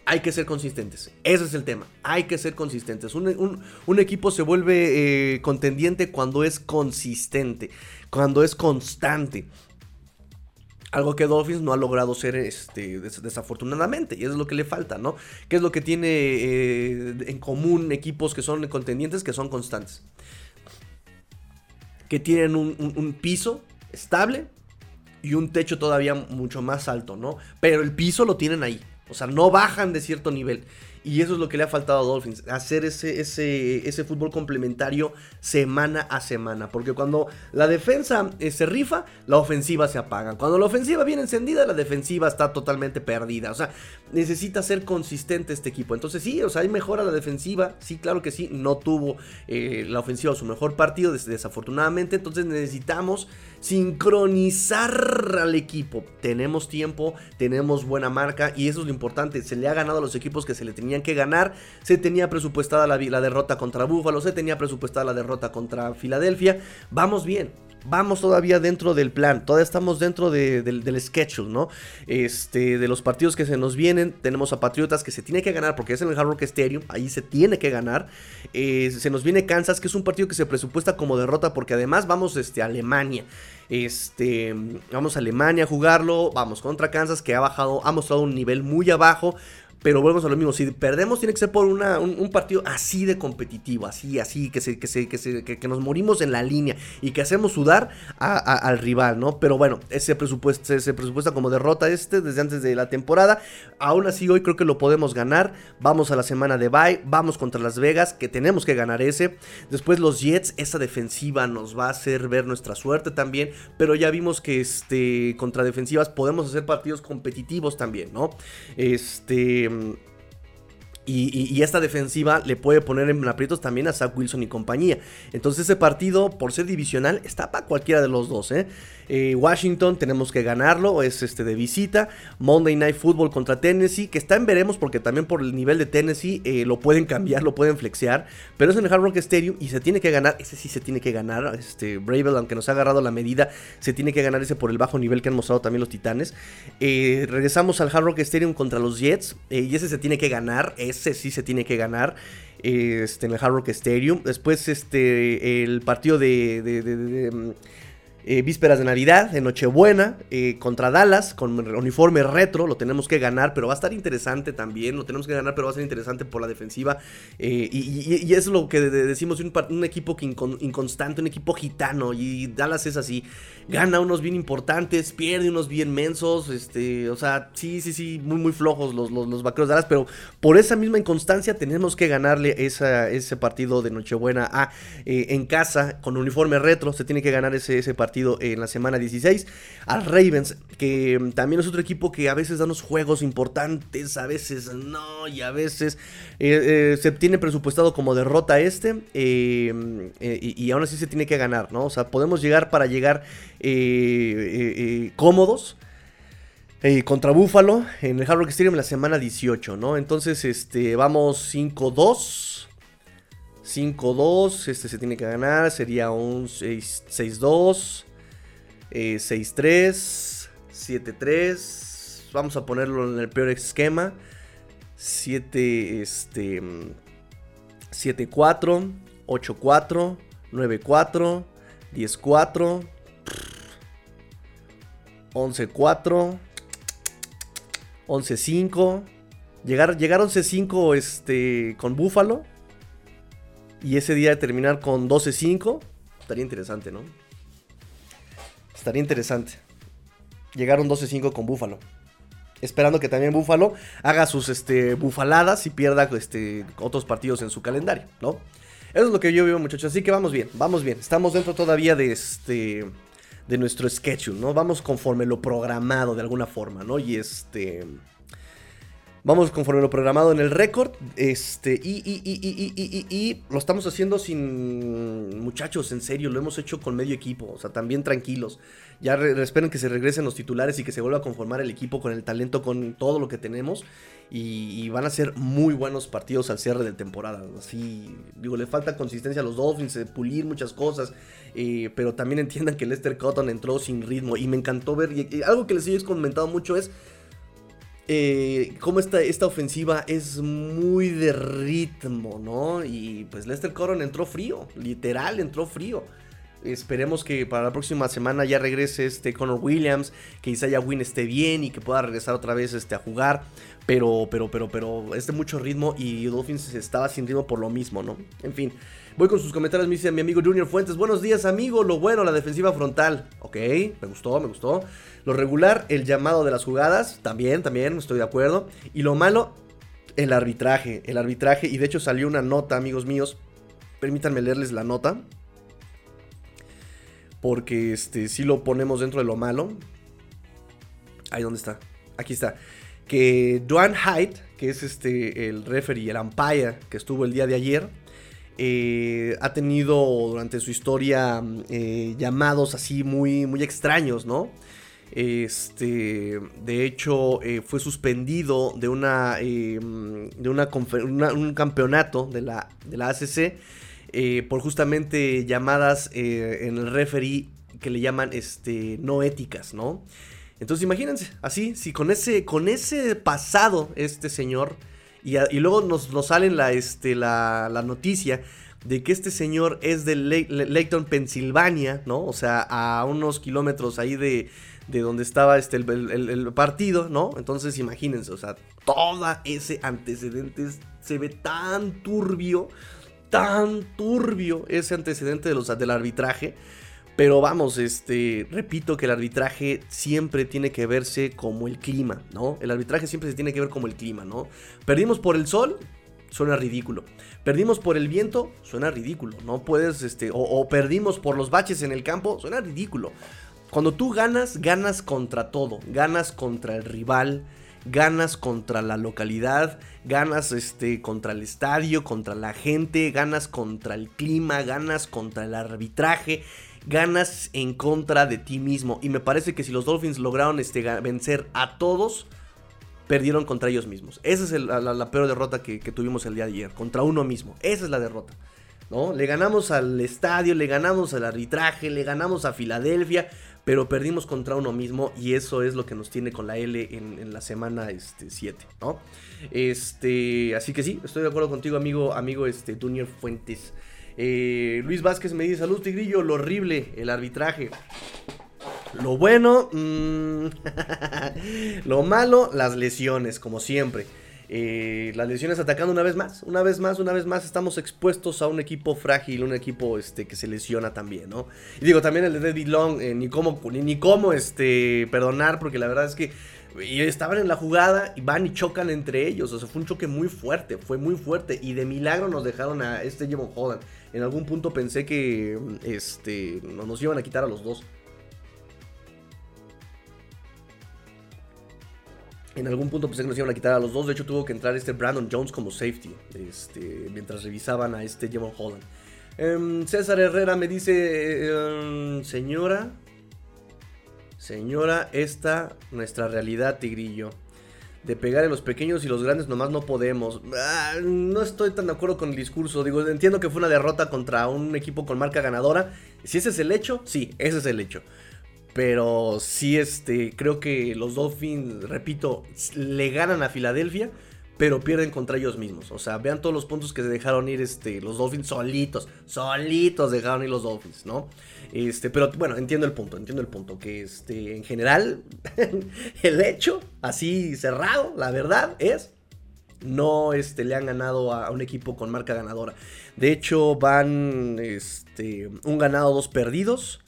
hay que ser consistentes. Ese es el tema. Hay que ser consistentes. Un, equipo se vuelve eh, contendiente cuando es consistente, cuando es constante. Algo que Dolphins no ha logrado ser este, desafortunadamente. Y es lo que le falta, ¿no? ¿Qué es lo que tiene eh, en común equipos que son contendientes, que son constantes? Que tienen un piso estable y un techo todavía mucho más alto, ¿no? Pero el piso lo tienen ahí. O sea, no bajan de cierto nivel. Y eso es lo que le ha faltado a Dolphins, hacer ese, ese, ese fútbol complementario semana a semana. Porque cuando la defensa eh, se rifa, la ofensiva se apaga. Cuando la ofensiva viene encendida, la defensiva está totalmente perdida. O sea, necesita ser consistente este equipo. Entonces sí, o sea, hay mejora la defensiva. Sí, claro que sí. No tuvo eh, la ofensiva su mejor partido, desafortunadamente. Entonces necesitamos sincronizar al equipo. Tenemos tiempo, tenemos buena marca y eso es lo importante. Se le ha ganado a los equipos que se le tenía que ganar. Se tenía presupuestada la, la derrota contra Buffalo, se tenía presupuestada la derrota contra Filadelfia. Vamos bien, vamos todavía dentro del plan, todavía estamos dentro del schedule, ¿no? Este, de los partidos que se nos vienen, tenemos a Patriotas que se tiene que ganar porque es en el Hard Rock Stadium, ahí se tiene que ganar. Eh, se nos viene Kansas, que es un partido que se presupuesta como derrota porque además vamos este, a Alemania. Este, vamos a Alemania a jugarlo, vamos contra Kansas que ha bajado, ha mostrado un nivel muy abajo, pero volvemos a lo mismo, si perdemos tiene que ser por una, un, partido así de competitivo, así, así, que, se, que, se, que, se, que, nos morimos en la línea y que hacemos sudar al rival, ¿no? Pero bueno, ese presupuesto presupuesta como derrota este desde antes de la temporada. Aún así, hoy creo que lo podemos ganar. Vamos a la semana de bye, vamos contra Las Vegas, que tenemos que ganar ese. Después los Jets, esa defensiva nos va a hacer ver nuestra suerte también, pero ya vimos que este, contra defensivas podemos hacer partidos competitivos también, ¿no? Este y, esta defensiva le puede poner en aprietos también a Zach Wilson y compañía. Entonces ese partido, por ser divisional, está para cualquiera de los dos. ¿eh? Eh, Washington tenemos que ganarlo, es este de visita. Monday Night Football contra Tennessee, que está en veremos porque también por el nivel de Tennessee eh, lo pueden cambiar, lo pueden flexear. Pero es en el Hard Rock Stadium y se tiene que ganar, ese sí se tiene que ganar. Este, Bravel, aunque nos ha agarrado la medida, se tiene que ganar ese por el bajo nivel que han mostrado también los Titanes. regresamos al Hard Rock Stadium contra los Jets y ese se tiene que ganar ese sí se tiene que ganar este, en el Hard Rock Stadium. Después este, el partido de eh, vísperas de Navidad, de Nochebuena, eh, contra Dallas, con uniforme retro, lo tenemos que ganar, pero va a estar interesante también, lo tenemos que ganar, pero va a ser interesante por la defensiva. Eh, y, es lo que decimos, un, equipo inconstante, un equipo gitano, y Dallas es así, gana unos bien importantes, pierde unos bien mensos, este, o sea, sí, sí, sí, muy, muy flojos los, los, vaqueros de Dallas, pero por esa misma inconstancia tenemos que ganarle ese partido de Nochebuena a, en casa, con uniforme retro, se tiene que ganar ese, ese partido en la semana 16. Al Ravens, que mm, también es otro equipo que a veces da unos juegos importantes, a veces no, y a veces eh, eh, se tiene presupuestado como derrota este, eh, y, aún así se tiene que ganar, ¿no? O sea, podemos llegar para llegar cómodos. contra Búfalo en el Hard Rock Stadium la semana 18, ¿no? Entonces, este, vamos 5-2. 5-2, este se tiene que ganar, sería un 6-2. 6-3, eh, 7-3. Vamos a ponerlo en el peor esquema. 7, este, 7-4, 8-4, 9-4, 10-4, 11-4, 11-5. Llegar, llegar 11-5 este, con Búfalo. Y ese día terminar con 12-5. Estaría interesante, ¿no? Estaría interesante. llegaron 12-5 con Buffalo. Esperando que también Buffalo haga sus este, bufaladas y pierda este, otros partidos en su calendario, ¿no? Eso es lo que yo veo, muchachos. Así que vamos bien, vamos bien. Estamos dentro todavía de este. de nuestro schedule, ¿no? Vamos conforme lo programado de alguna forma, ¿no? Y este. Vamos conforme lo programado en el récord. Este, y, y, y, y, lo estamos haciendo sin muchachos, en serio. Lo hemos hecho con medio equipo. O sea, también tranquilos. Ya esperen que se regresen los titulares y que se vuelva a conformar el equipo con el talento, con todo lo que tenemos. Y, van a ser muy buenos partidos al cierre de temporada. Así, digo, le falta consistencia a los Dolphins, pulir muchas cosas. Eh, pero también entiendan que Lester Cotton entró sin ritmo. Y me encantó ver. Algo que les he comentado mucho es eh, cómo esta, esta ofensiva es muy de ritmo, ¿no? Y pues Lester Coron entró frío, literal entró frío. Esperemos que para la próxima semana ya regrese este Connor Williams, que Isaiah Wynn esté bien y que pueda regresar otra vez este, a jugar. Pero, pero, pero, pero, es de mucho ritmo y Dolphins estaba sin ritmo por lo mismo, ¿no? En fin, voy con sus comentarios, me dice mi amigo Junior Fuentes. Buenos días, amigo. Lo bueno, la defensiva frontal. Ok, me gustó, me gustó. Lo regular, el llamado de las jugadas. También, también, estoy de acuerdo. Y lo malo, el arbitraje. El arbitraje. Y de hecho salió una nota, amigos míos. Permítanme leerles la nota. Porque este, si lo ponemos dentro de lo malo. Ahí donde está. Aquí está que Duane Hyde, que es este, el referee, el umpire que estuvo el día de ayer, eh, ha tenido durante su historia eh, llamados así muy, muy extraños, ¿no? Este, de hecho, eh, fue suspendido de una, de una, un campeonato de la, de la ACC por justamente llamadas en el referee que le llaman este, no éticas, ¿no? Entonces imagínense, así, si con ese, con ese pasado este señor, y, luego nos, nos sale la, este, la, la, noticia de que este señor es de Layton, Pensilvania, ¿no? O sea, a unos kilómetros ahí de, de donde estaba este, el, partido, ¿no? Entonces imagínense, o sea, todo ese antecedente se ve tan turbio, tan turbio ese antecedente de los, del arbitraje pero vamos, este, repito que el arbitraje siempre tiene que verse como el clima, ¿no? El arbitraje siempre se tiene que ver como el clima, ¿no? Perdimos por el sol, suena ridículo. Perdimos por el viento, suena ridículo. No puedes, este, o, o, perdimos por los baches en el campo, suena ridículo. Cuando tú ganas, ganas contra todo. Ganas contra el rival, ganas contra la localidad, ganas este, contra el estadio, contra la gente, ganas contra el clima, ganas contra el arbitraje ganas en contra de ti mismo. Y me parece que si los Dolphins lograron este, vencer a todos, perdieron contra ellos mismos. Esa es la, peor derrota que, tuvimos el día de ayer, contra uno mismo. Esa es la derrota. ¿no? Le ganamos al estadio, le ganamos al arbitraje, le ganamos a Filadelfia, pero perdimos contra uno mismo y eso es lo que nos tiene con la L en, la semana 7, este, ¿no? Este, así que sí, estoy de acuerdo contigo, amigo, amigo este, Junior Fuentes. Eh, Luis Vázquez me dice, salud Tigrillo, lo horrible, el arbitraje. Lo bueno, mm, lo malo, las lesiones, como siempre. Las lesiones atacando una vez más, una vez más, una vez más estamos expuestos a un equipo frágil, un equipo este, que se lesiona también, ¿no? Y digo, también el de David Long, eh, ni cómo, ni, cómo este, perdonar, porque la verdad es que estaban en la jugada y van y chocan entre ellos, o sea, fue un choque muy fuerte, fue muy fuerte, y de milagro nos dejaron a este Jevon Holland. En algún punto pensé que este, nos iban a quitar a los dos. En algún punto pensé que nos iban a quitar a los dos. De hecho, tuvo que entrar este Brandon Jones como safety. Este, mientras revisaban a este Jevon Holland. Em, César Herrera me dice: em, Señora, señora, esta nuestra realidad, Tigrillo de pegar en los pequeños y los grandes nomás no podemos. Ah, no estoy tan de acuerdo con el discurso. Digo, entiendo que fue una derrota contra un equipo con marca ganadora. Si ese es el hecho, sí, ese es el hecho. Pero sí, este, creo que los Dolphins, repito, le ganan a Filadelfia, pero pierden contra ellos mismos. O sea, vean todos los puntos que se dejaron ir este, los Dolphins solitos, solitos dejaron ir los Dolphins, ¿no? Este, pero bueno, entiendo el punto, entiendo el punto. Que este, en general, el hecho, así cerrado, la verdad es. No este, le han ganado a, un equipo con marca ganadora. De hecho, van este, un ganado, dos perdidos.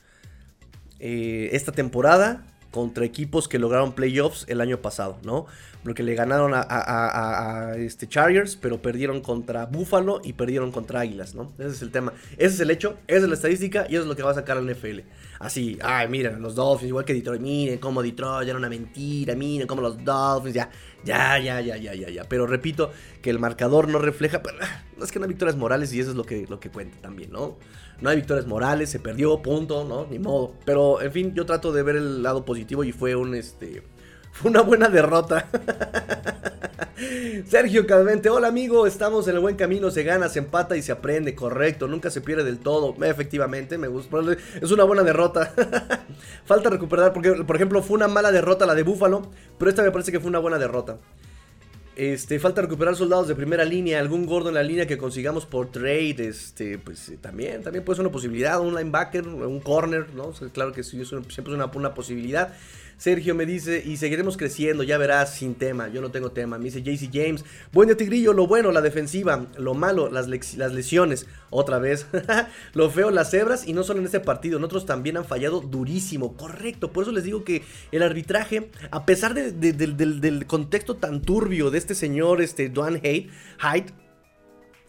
Eh, esta temporada contra equipos que lograron playoffs el año pasado, ¿no? Porque le ganaron a, este Chargers, pero perdieron contra Buffalo y perdieron contra Águilas, ¿no? Ese es el tema. Ese es el hecho, esa es la estadística y eso es lo que va a sacar al NFL. Así, ay, miren, los Dolphins, igual que Detroit, miren cómo Detroit era una mentira, miren cómo los Dolphins, ya, ya, ya, ya, ya, ya, ya. Pero repito que el marcador no refleja, pero, ah, es que no hay victorias morales y eso es lo que, lo que cuenta también, ¿no? No hay victorias morales, se perdió, punto, ¿no? Ni modo. Pero, en fin, yo trato de ver el lado positivo y fue un, este, fue una buena derrota. Sergio Calvente, hola amigo, estamos en el buen camino, se gana, se empata y se aprende, correcto, nunca se pierde del todo, efectivamente, me gusta, es una buena derrota. Falta recuperar, porque por ejemplo fue una mala derrota la de Búfalo, pero esta me parece que fue una buena derrota. Este, falta recuperar soldados de primera línea, algún gordo en la línea que consigamos por trade, este, pues eh, también, también puede ser una posibilidad, un linebacker, un corner, ¿no? claro que sí, siempre es una, una posibilidad. Sergio me dice, y seguiremos creciendo, ya verás, sin tema, yo no tengo tema. Me dice JC James, buen Tigrillo, lo bueno, la defensiva, lo malo, las, lesiones, otra vez. lo feo, las cebras, y no solo en este partido, en otros también han fallado durísimo, correcto. Por eso les digo que el arbitraje, a pesar del, contexto tan turbio de este señor, este Duane Haidt,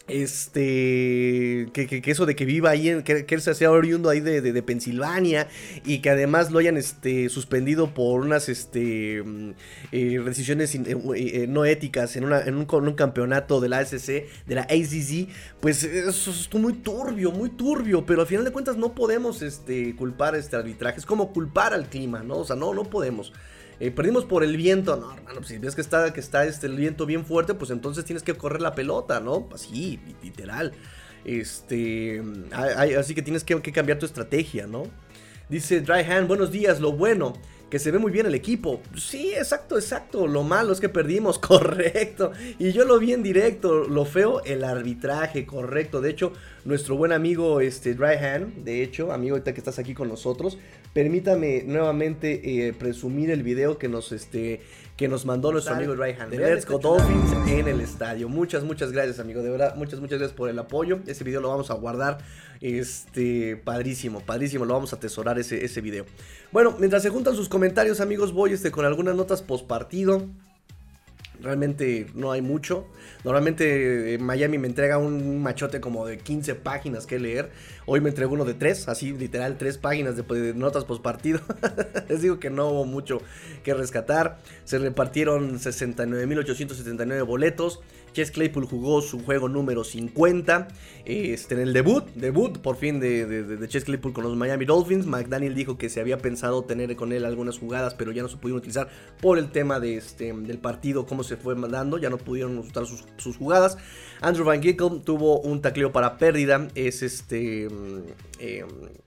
este que, eso de que viva ahí en, que, él se sea oriundo ahí de, de, Pensilvania y que además lo hayan este suspendido por unas este mm, eh, decisiones eh, eh, no éticas en, una, en, un, un, campeonato de la ASC de la ACC pues eso es muy turbio muy turbio pero al final de cuentas no podemos este culpar este arbitraje es como culpar al clima no o sea no no podemos eh, perdimos por el viento. No, hermano, pues si ves que está, que está este, el viento bien fuerte, pues entonces tienes que correr la pelota, ¿no? Así, literal. Este, así que tienes que, que cambiar tu estrategia, ¿no? Dice Dryhand, buenos días, lo bueno que se ve muy bien el equipo. Sí, exacto, exacto. Lo malo es que perdimos, correcto. Y yo lo vi en directo. Lo feo, el arbitraje, correcto. De hecho, nuestro buen amigo este, Dryhan, de hecho, amigo ahorita que estás aquí con nosotros, permítame nuevamente eh, presumir el video que nos, este, que nos mandó nuestro amigo Dryhan de Let's Go Dolphins en el estadio. Muchas, muchas gracias, amigo. De verdad, muchas, muchas gracias por el apoyo. Ese video lo vamos a guardar. Este, padrísimo, padrísimo. Lo vamos a atesorar ese, ese video. Bueno, mientras se juntan sus comentarios, amigos, voy este, con algunas notas post partido. Realmente no hay mucho. Normalmente eh, Miami me entrega un machote como de 15 páginas que leer. Hoy me entregó uno de 3, así literal 3 páginas de, notas post partido. Les digo que no hubo mucho que rescatar. Se repartieron 69.879 boletos. Chess Claypool jugó su juego número 50 este, en el debut, debut por fin de, de, Chess Claypool con los Miami Dolphins. McDaniel dijo que se había pensado tener con él algunas jugadas, pero ya no se pudieron utilizar por el tema de este, del partido, cómo se fue mandando, ya no pudieron usar sus, jugadas. Andrew Van Gickle tuvo un tacleo para pérdida, es este... Mm,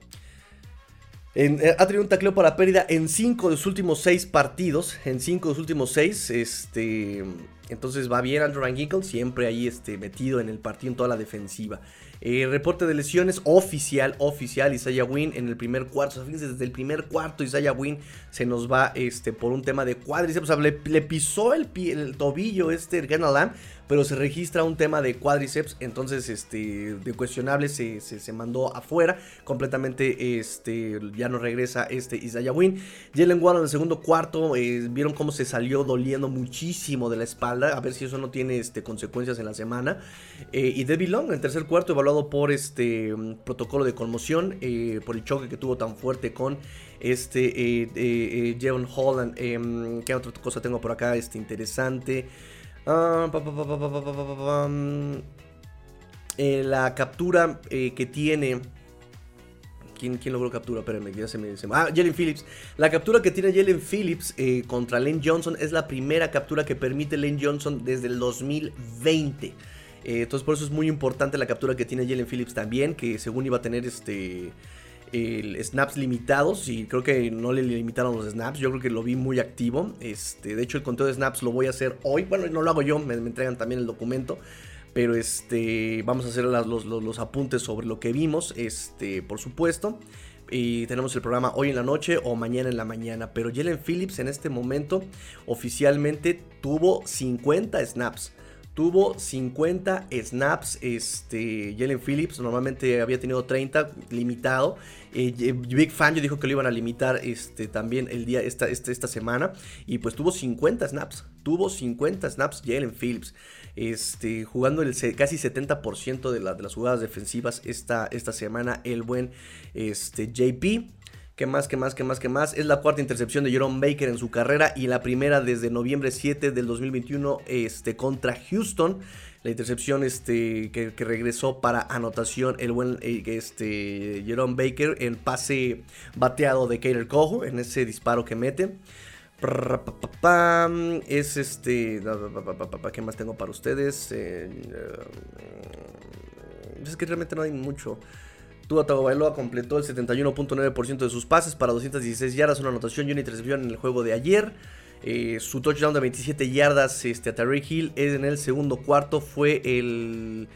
eh, ha tenido un tacleo para pérdida en 5 de sus últimos 6 partidos. En 5 de sus últimos 6. Este, entonces va bien Andrew Van siempre ahí este, metido en el partido en toda la defensiva. Eh, reporte de lesiones oficial, oficial, Isaiah Wynn en el primer cuarto. O fíjense, desde el primer cuarto Isaiah Wynn se nos va este, por un tema de cuádriceps. O sea, le, pisó el, tobillo este Ganal Lamb pero se registra un tema de cuádriceps, entonces este, de cuestionable se, se, mandó afuera, completamente este, ya no regresa este Isaiah Wynn. Jalen Warren en el segundo cuarto, eh, vieron cómo se salió doliendo muchísimo de la espalda, a ver si eso no tiene este, consecuencias en la semana. Eh, y Debbie Long en el tercer cuarto, evaluado por este protocolo de conmoción, eh, por el choque que tuvo tan fuerte con este Jevon Holland. Em, ¿Qué otra cosa tengo por acá? Este interesante. La captura que tiene. ¿Quién, ¿Quién, logró captura? Espérenme, ya se me dice. Ah, Jalen Phillips. La captura que tiene Jalen Phillips eh, contra Lane Johnson es la primera captura que permite Lane Johnson desde el 2020. Eh, entonces, por eso es muy importante la captura que tiene Jalen Phillips también. Que según iba a tener este snaps limitados y creo que no le limitaron los snaps. Yo creo que lo vi muy activo. Este, de hecho, el conteo de snaps lo voy a hacer hoy. Bueno, no lo hago yo, me, entregan también el documento. Pero este, vamos a hacer los, apuntes sobre lo que vimos, este, por supuesto. Y tenemos el programa hoy en la noche o mañana en la mañana. Pero Jalen Phillips en este momento oficialmente tuvo 50 snaps. Tuvo 50 snaps. Este, Jalen Phillips normalmente había tenido 30, limitado. Eh, Big Fan yo dijo que lo iban a limitar este, también el día, esta, esta, esta semana. Y pues tuvo 50 snaps. Tuvo 50 snaps Jalen Phillips. Este, jugando el casi 70% de, de, las jugadas defensivas esta, esta semana. El buen este, JP. ¿Qué más, qué más, qué más, qué más? Es la cuarta intercepción de Jerome Baker en su carrera y la primera desde noviembre 7 del 2021 este, contra Houston. La intercepción este, que, regresó para anotación el buen eh, este, Jerome Baker en pase bateado de Kater Cojo en ese disparo que mete. Es este. ¿Qué más tengo para ustedes? Eh, es que realmente no hay mucho. Tua Tagovailoa completó el 71.9% de sus pases para 216 yardas, una anotación y una intercepción en el juego de ayer. Eh, su touchdown de 27 yardas este, a Tariq Hill en el segundo cuarto fue el,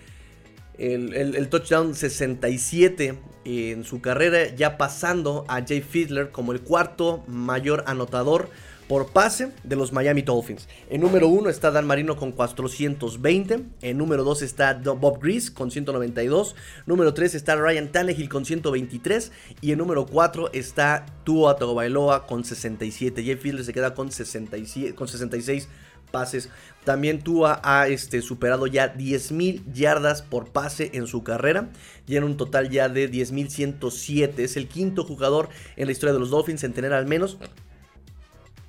el, touchdown 67 en su carrera, ya pasando a Jay Fiedler como el cuarto mayor anotador por pase de los Miami Dolphins. En número 1 está Dan Marino con 420. En número 2 está Bob Grease con 192. Número 3 está Ryan Tannehill con 123. Y en número 4 está Tua Tagovailoa con 67. Jeff Fielder se queda con, 67, con 66 pases. También Tua ha este, superado ya 10.000 yardas por pase en su carrera. Y en un total ya de 10.107. Es el quinto jugador en la historia de los Dolphins en tener al menos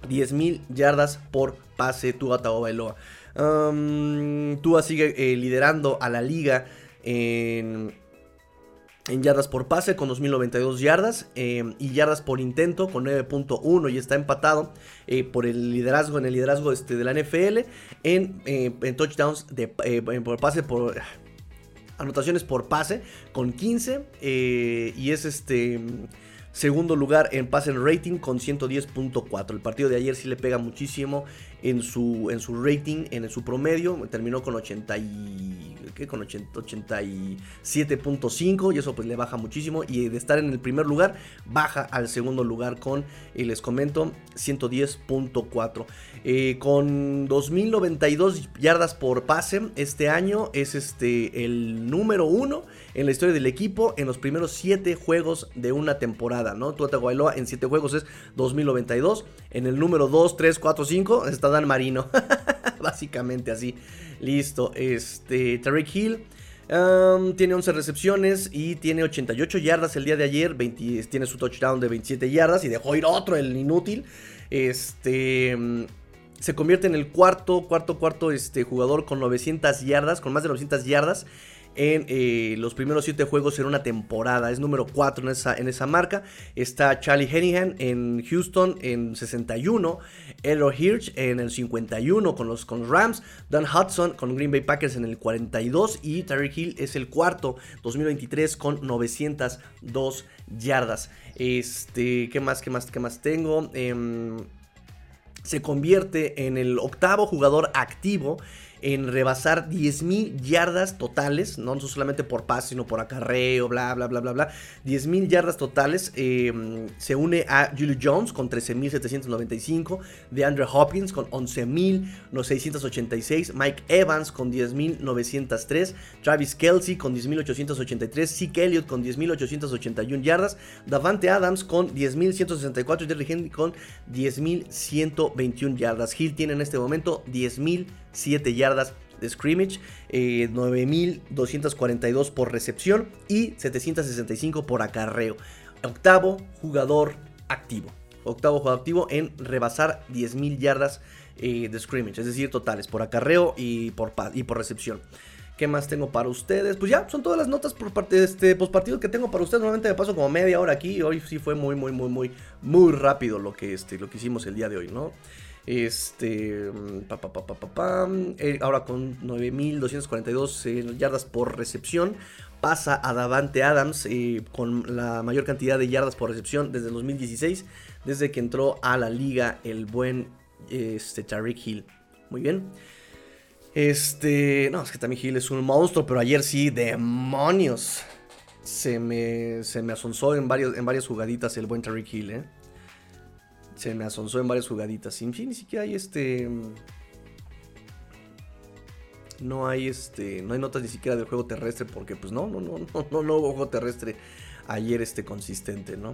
10.000 yardas por pase Tua Tagovailoa. Um, Tua sigue eh, liderando a la liga en, en, yardas por pase con 2.092 yardas em, y yardas por intento con 9.1 y está empatado eh, por el liderazgo en el liderazgo este, de la NFL en, eh, en touchdowns de, por pase por anotaciones por pase con 15 y es este Segundo lugar en pase en rating con 110.4. El partido de ayer sí le pega muchísimo en su, en su rating, en su promedio. Terminó con 80 con 87.5 y eso pues le baja muchísimo. Y de estar en el primer lugar, baja al segundo lugar con, y les comento, 110.4. Eh, con 2.092 yardas por pase este año es este, el número uno en la historia del equipo en los primeros 7 juegos de una temporada, ¿no? Tuata Guailoa en 7 juegos es 2092. En el número 2, 3, 4, 5 está Dan Marino. Básicamente así. Listo. Este, Tariq Hill. tiene 11 recepciones y tiene 88 yardas el día de ayer. tiene su touchdown de 27 yardas y dejó ir otro, el inútil. Este se convierte en el cuarto, cuarto, cuarto este, jugador con 900 yardas, con más de 900 yardas en eh, los primeros 7 juegos en una temporada. Es número 4 en esa, en esa marca. Está Charlie Hennigan en Houston en 61. Elro Hirsch en el 51 con los, con Rams. Don Hudson con Green Bay Packers en el 42. Y Tyreek Hill es el cuarto 2023 con 902 yardas. Este, ¿qué más, qué más, qué más tengo? Em, se convierte en el octavo jugador activo en rebasar 10.000 yardas totales, no solamente por pase, sino por acarreo, bla, bla, bla, bla, bla. 10.000 yardas totales. Em, se une a Julio Jones con 13.795, de Andrew Hopkins con 11.686, Mike Evans con 10.903, Travis Kelsey con 10.883, Zeke Elliott con 10.881 yardas, Davante Adams con 10.164 y Derrick Henry con 10.121 yardas. Hill tiene en este momento 10.000 7 yardas de scrimmage, 9.242 eh, por recepción y 765 por acarreo. Octavo jugador activo. Octavo jugador activo en rebasar 10.000 yardas eh, de scrimmage, es decir, totales por acarreo y por, y por recepción. ¿Qué más tengo para ustedes? Pues ya, son todas las notas por parte de este postpartido que tengo para ustedes. Normalmente me paso como media hora aquí. Hoy sí fue muy, muy, muy, muy, muy rápido lo que, este, lo que hicimos el día de hoy, ¿no? Este, pa, eh, ahora con 9.242 eh, yardas por recepción. Pasa a Davante Adams eh, con la mayor cantidad de yardas por recepción desde el 2016, desde que entró a la liga el buen este, Tariq Hill. Muy bien. Este, no, es que también Hill es un monstruo, pero ayer sí, demonios. Se me, se me en, en varias jugaditas el buen Tariq Hill, ¿eh? Se me asonzó en varias jugaditas. En fin, ni siquiera hay este. no hay este, no hay notas ni siquiera del juego terrestre porque pues no, no, no, no, no, no hubo juego terrestre ayer este consistente, ¿no?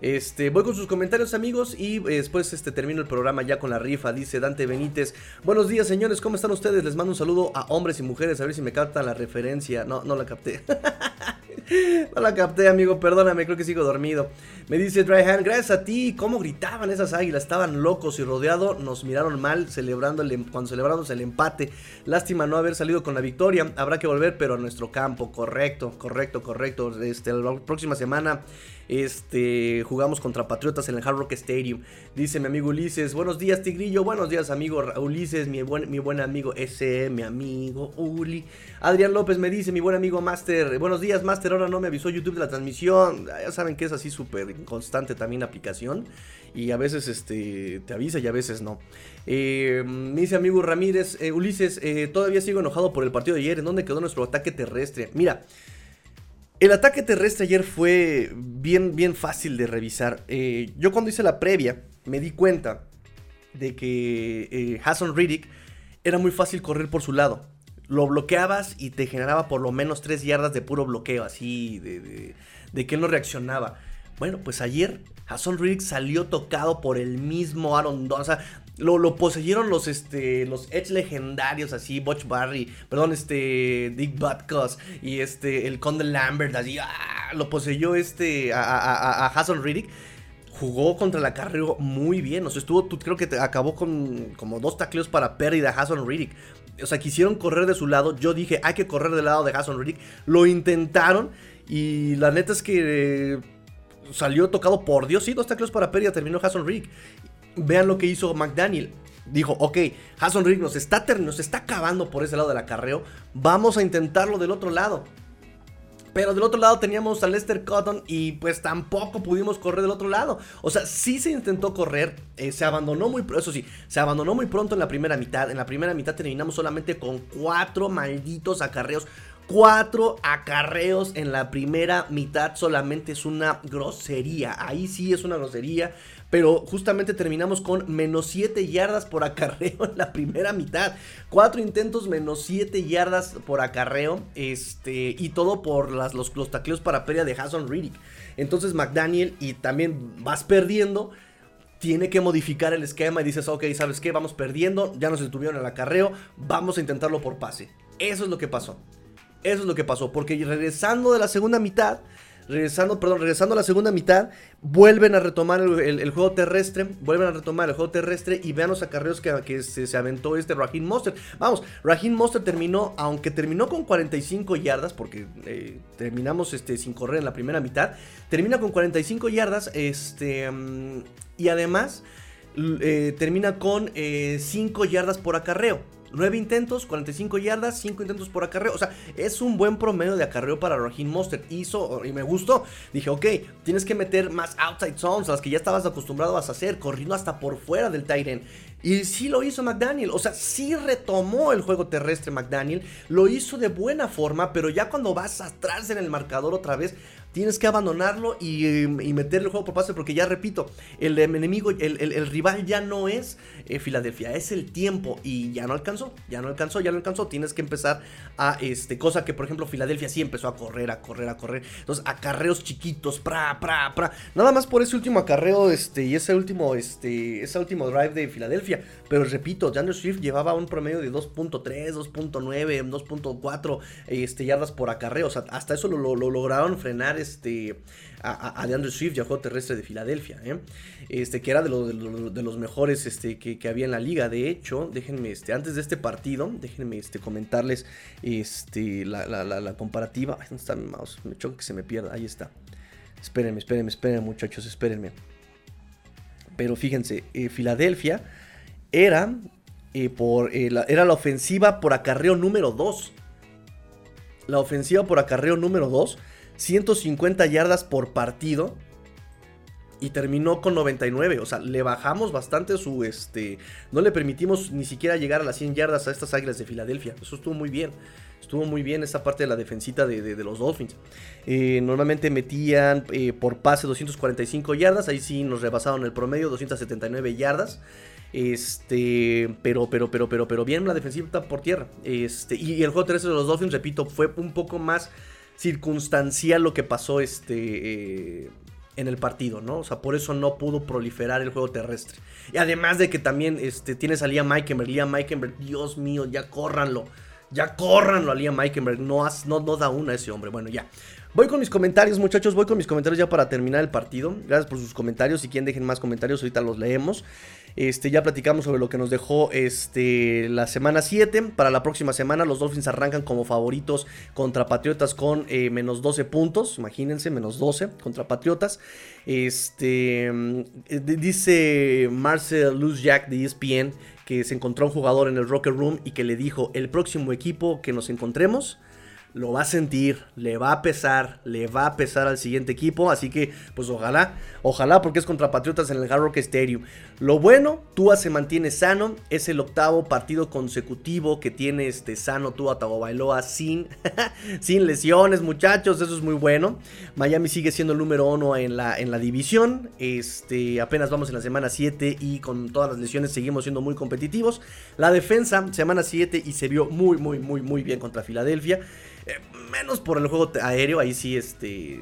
Este, voy con sus comentarios amigos y eh, después este, termino el programa ya con la rifa, dice Dante Benítez. Buenos días señores, ¿cómo están ustedes? Les mando un saludo a hombres y mujeres, a ver si me captan la referencia. No, no la capté. no la capté amigo, perdóname, creo que sigo dormido. Me dice Dryhan, gracias a ti, ¿cómo gritaban esas águilas? Estaban locos y rodeado, nos miraron mal celebrando el, em, cuando celebramos el empate. Lástima no haber salido con la victoria, habrá que volver pero a nuestro campo, correcto, correcto, correcto. Este, la próxima semana este, jugamos contra Patriotas en el Hard Rock Stadium. Dice mi amigo Ulises, buenos días Tigrillo, buenos días amigo Ulises, mi buen, mi buen amigo ese, mi amigo Uli. Adrián López me dice, mi buen amigo Master, buenos días Master, ahora no me avisó YouTube de la transmisión. Ya saben que es así súper constante también la aplicación. Y a veces este, te avisa y a veces no. Me dice amigo Ramírez, eh, Ulises, eh, todavía sigo enojado por el partido de ayer. ¿En dónde quedó nuestro ataque terrestre? Mira, el ataque terrestre ayer fue bien, bien fácil de revisar. Eh, yo cuando hice la previa me di cuenta de que eh, Hassan Riddick era muy fácil correr por su lado. Lo bloqueabas y te generaba por lo menos 3 yardas de puro bloqueo, así de, de, que no reaccionaba. Bueno, pues ayer Hassan Riddick salió tocado por el mismo Aaron Donald. Lo, poseyeron los, este, los Edge legendarios, así, Butch Barry, perdón, este, Dick Butkus y este, el Conde Lambert, así, ¡ah! lo poseyó este, a, a, a Hassan Riddick jugó contra la carrera muy bien. O sea, estuvo, creo que te acabó con como dos tacleos para pérdida Hassan Riddick. O sea, quisieron correr de su lado. Yo dije, hay que correr del lado de Hassan Riddick. Lo intentaron. Y la neta es que eh, salió tocado por Dios. Sí, dos tacleos para pérdida terminó Hassan Riddick vean lo que hizo McDaniel. Dijo, ok, Hassan Rick nos está, nos está acabando por ese lado del acarreo. Vamos a intentarlo del otro lado. Pero del otro lado teníamos a Lester Cotton y pues tampoco pudimos correr del otro lado. O sea, sí se intentó correr, eh, se abandonó muy eso sí, se abandonó muy pronto en la primera mitad. En la primera mitad terminamos solamente con cuatro malditos acarreos. Cuatro acarreos en la primera mitad solamente es una grosería. Ahí sí es una grosería. Pero justamente terminamos con menos 7 yardas por acarreo en la primera mitad. Cuatro intentos, menos 7 yardas por acarreo. Este, y todo por las, los, los tacleos para pérdida de Hassan Riddick. Entonces McDaniel, y también vas perdiendo tiene que modificar el esquema y dices, ok, ¿sabes qué? Vamos perdiendo, ya nos detuvieron el acarreo, vamos a intentarlo por pase. Eso es lo que pasó. Eso es lo que pasó, porque regresando de la segunda mitad, regresando, perdón, regresando a la segunda mitad, vuelven a retomar el, juego terrestre, vuelven a retomar el juego terrestre y vean los acarreos que, se, aventó este Raheem Monster. Vamos, Raheem Monster terminó, aunque terminó con 45 yardas, porque eh, terminamos este, sin correr en la primera mitad, termina con 45 yardas, este, mm, y además eh, termina con 5 eh, yardas por acarreo. 9 intentos, 45 yardas, 5 intentos por acarreo. O sea, es un buen promedio de acarreo para Raheem Mostert. Hizo y me gustó. Dije, ok, tienes que meter más outside zones, las que ya estabas acostumbrado a hacer, corriendo hasta por fuera del Tyren. Y sí lo hizo McDaniel, o sea, sí retomó el juego terrestre McDaniel, lo hizo de buena forma, pero ya cuando vas atrás en el marcador otra vez, tienes que abandonarlo y, meterle el juego por pase porque ya repito, el enemigo, el, rival ya no es eh, Filadelfia, es el tiempo y ya no alcanzó, ya no alcanzó, ya no alcanzó, tienes que empezar a este, cosa que por ejemplo Filadelfia sí empezó a correr, a correr, a correr, entonces acarreos chiquitos, pra, pra, pra, nada más por ese último acarreo este, y ese último, este, ese último drive de Filadelfia, pero repito, DeAndre Swift llevaba un promedio de 2.3, 2.9, 2.4 este, yardas por acarreo, o sea, hasta eso lo, lo lograron frenar este, a, a Swift y juego terrestre de Filadelfia, ¿eh? este, que era de, los mejores este, que, había en la liga. De hecho, déjenme, este, antes de este partido, déjenme este, comentarles este, la, comparativa. ¿Dónde está mi? Me choca que se me pierda. Ahí está. Espérenme, espérenme, espérenme, muchachos, espérenme. Pero fíjense, eh, Filadelfia era, eh, por, era la ofensiva por acarreo número 2. La ofensiva por acarreo número 2 150 yardas por partido y terminó con 99. O sea, le bajamos bastante su este. No le permitimos ni siquiera llegar a las 100 yardas a estas águilas de Filadelfia. Eso estuvo muy bien. Estuvo muy bien esa parte de la defensita de, los Dolphins. Eh, normalmente metían eh, por pase 245 yardas. Ahí sí nos rebasaron el promedio, 279 yardas. Este, pero, pero, pero, pero, pero bien la defensiva por tierra. Este, y, el juego 13 de los Dolphins, repito, fue un poco más circunstancial lo que pasó este, eh, en el partido, ¿no? O sea, por eso no pudo proliferar el juego terrestre. Y además de que también este, tienes a Liam Meikenberg. Liam Meikenberg, Dios mío, ya córranlo. Ya córranlo a Liam Meikenberg. No, no, no da una ese hombre. Bueno, ya. Voy con mis comentarios, muchachos. Voy con mis comentarios ya para terminar el partido. Gracias por sus comentarios. Si quieren, dejen más comentarios. Ahorita los leemos. Este, ya platicamos sobre lo que nos dejó este, la semana 7. Para la próxima semana, los Dolphins arrancan como favoritos contra Patriotas con eh, menos 12 puntos. Imagínense, menos 12 contra Patriotas. Este, mm, dice Marcel Luz Jack de ESPN que se encontró un jugador en el Rocker Room y que le dijo: El próximo equipo que nos encontremos lo va a sentir, le va a pesar, le va a pesar al siguiente equipo. Así que, pues ojalá, ojalá, porque es contra Patriotas en el Hard Rock Stadium. Lo bueno, Tua se mantiene sano. Es el octavo partido consecutivo que tiene este sano Tua Tagovailoa sin, sin lesiones, muchachos. Eso es muy bueno. Miami sigue siendo el número uno en la, en la división. Este, apenas vamos en la semana 7 y con todas las lesiones seguimos siendo muy competitivos. La defensa, semana 7 y se vio muy, muy, muy, muy bien contra Filadelfia. Eh, menos por el juego aéreo, ahí sí, este.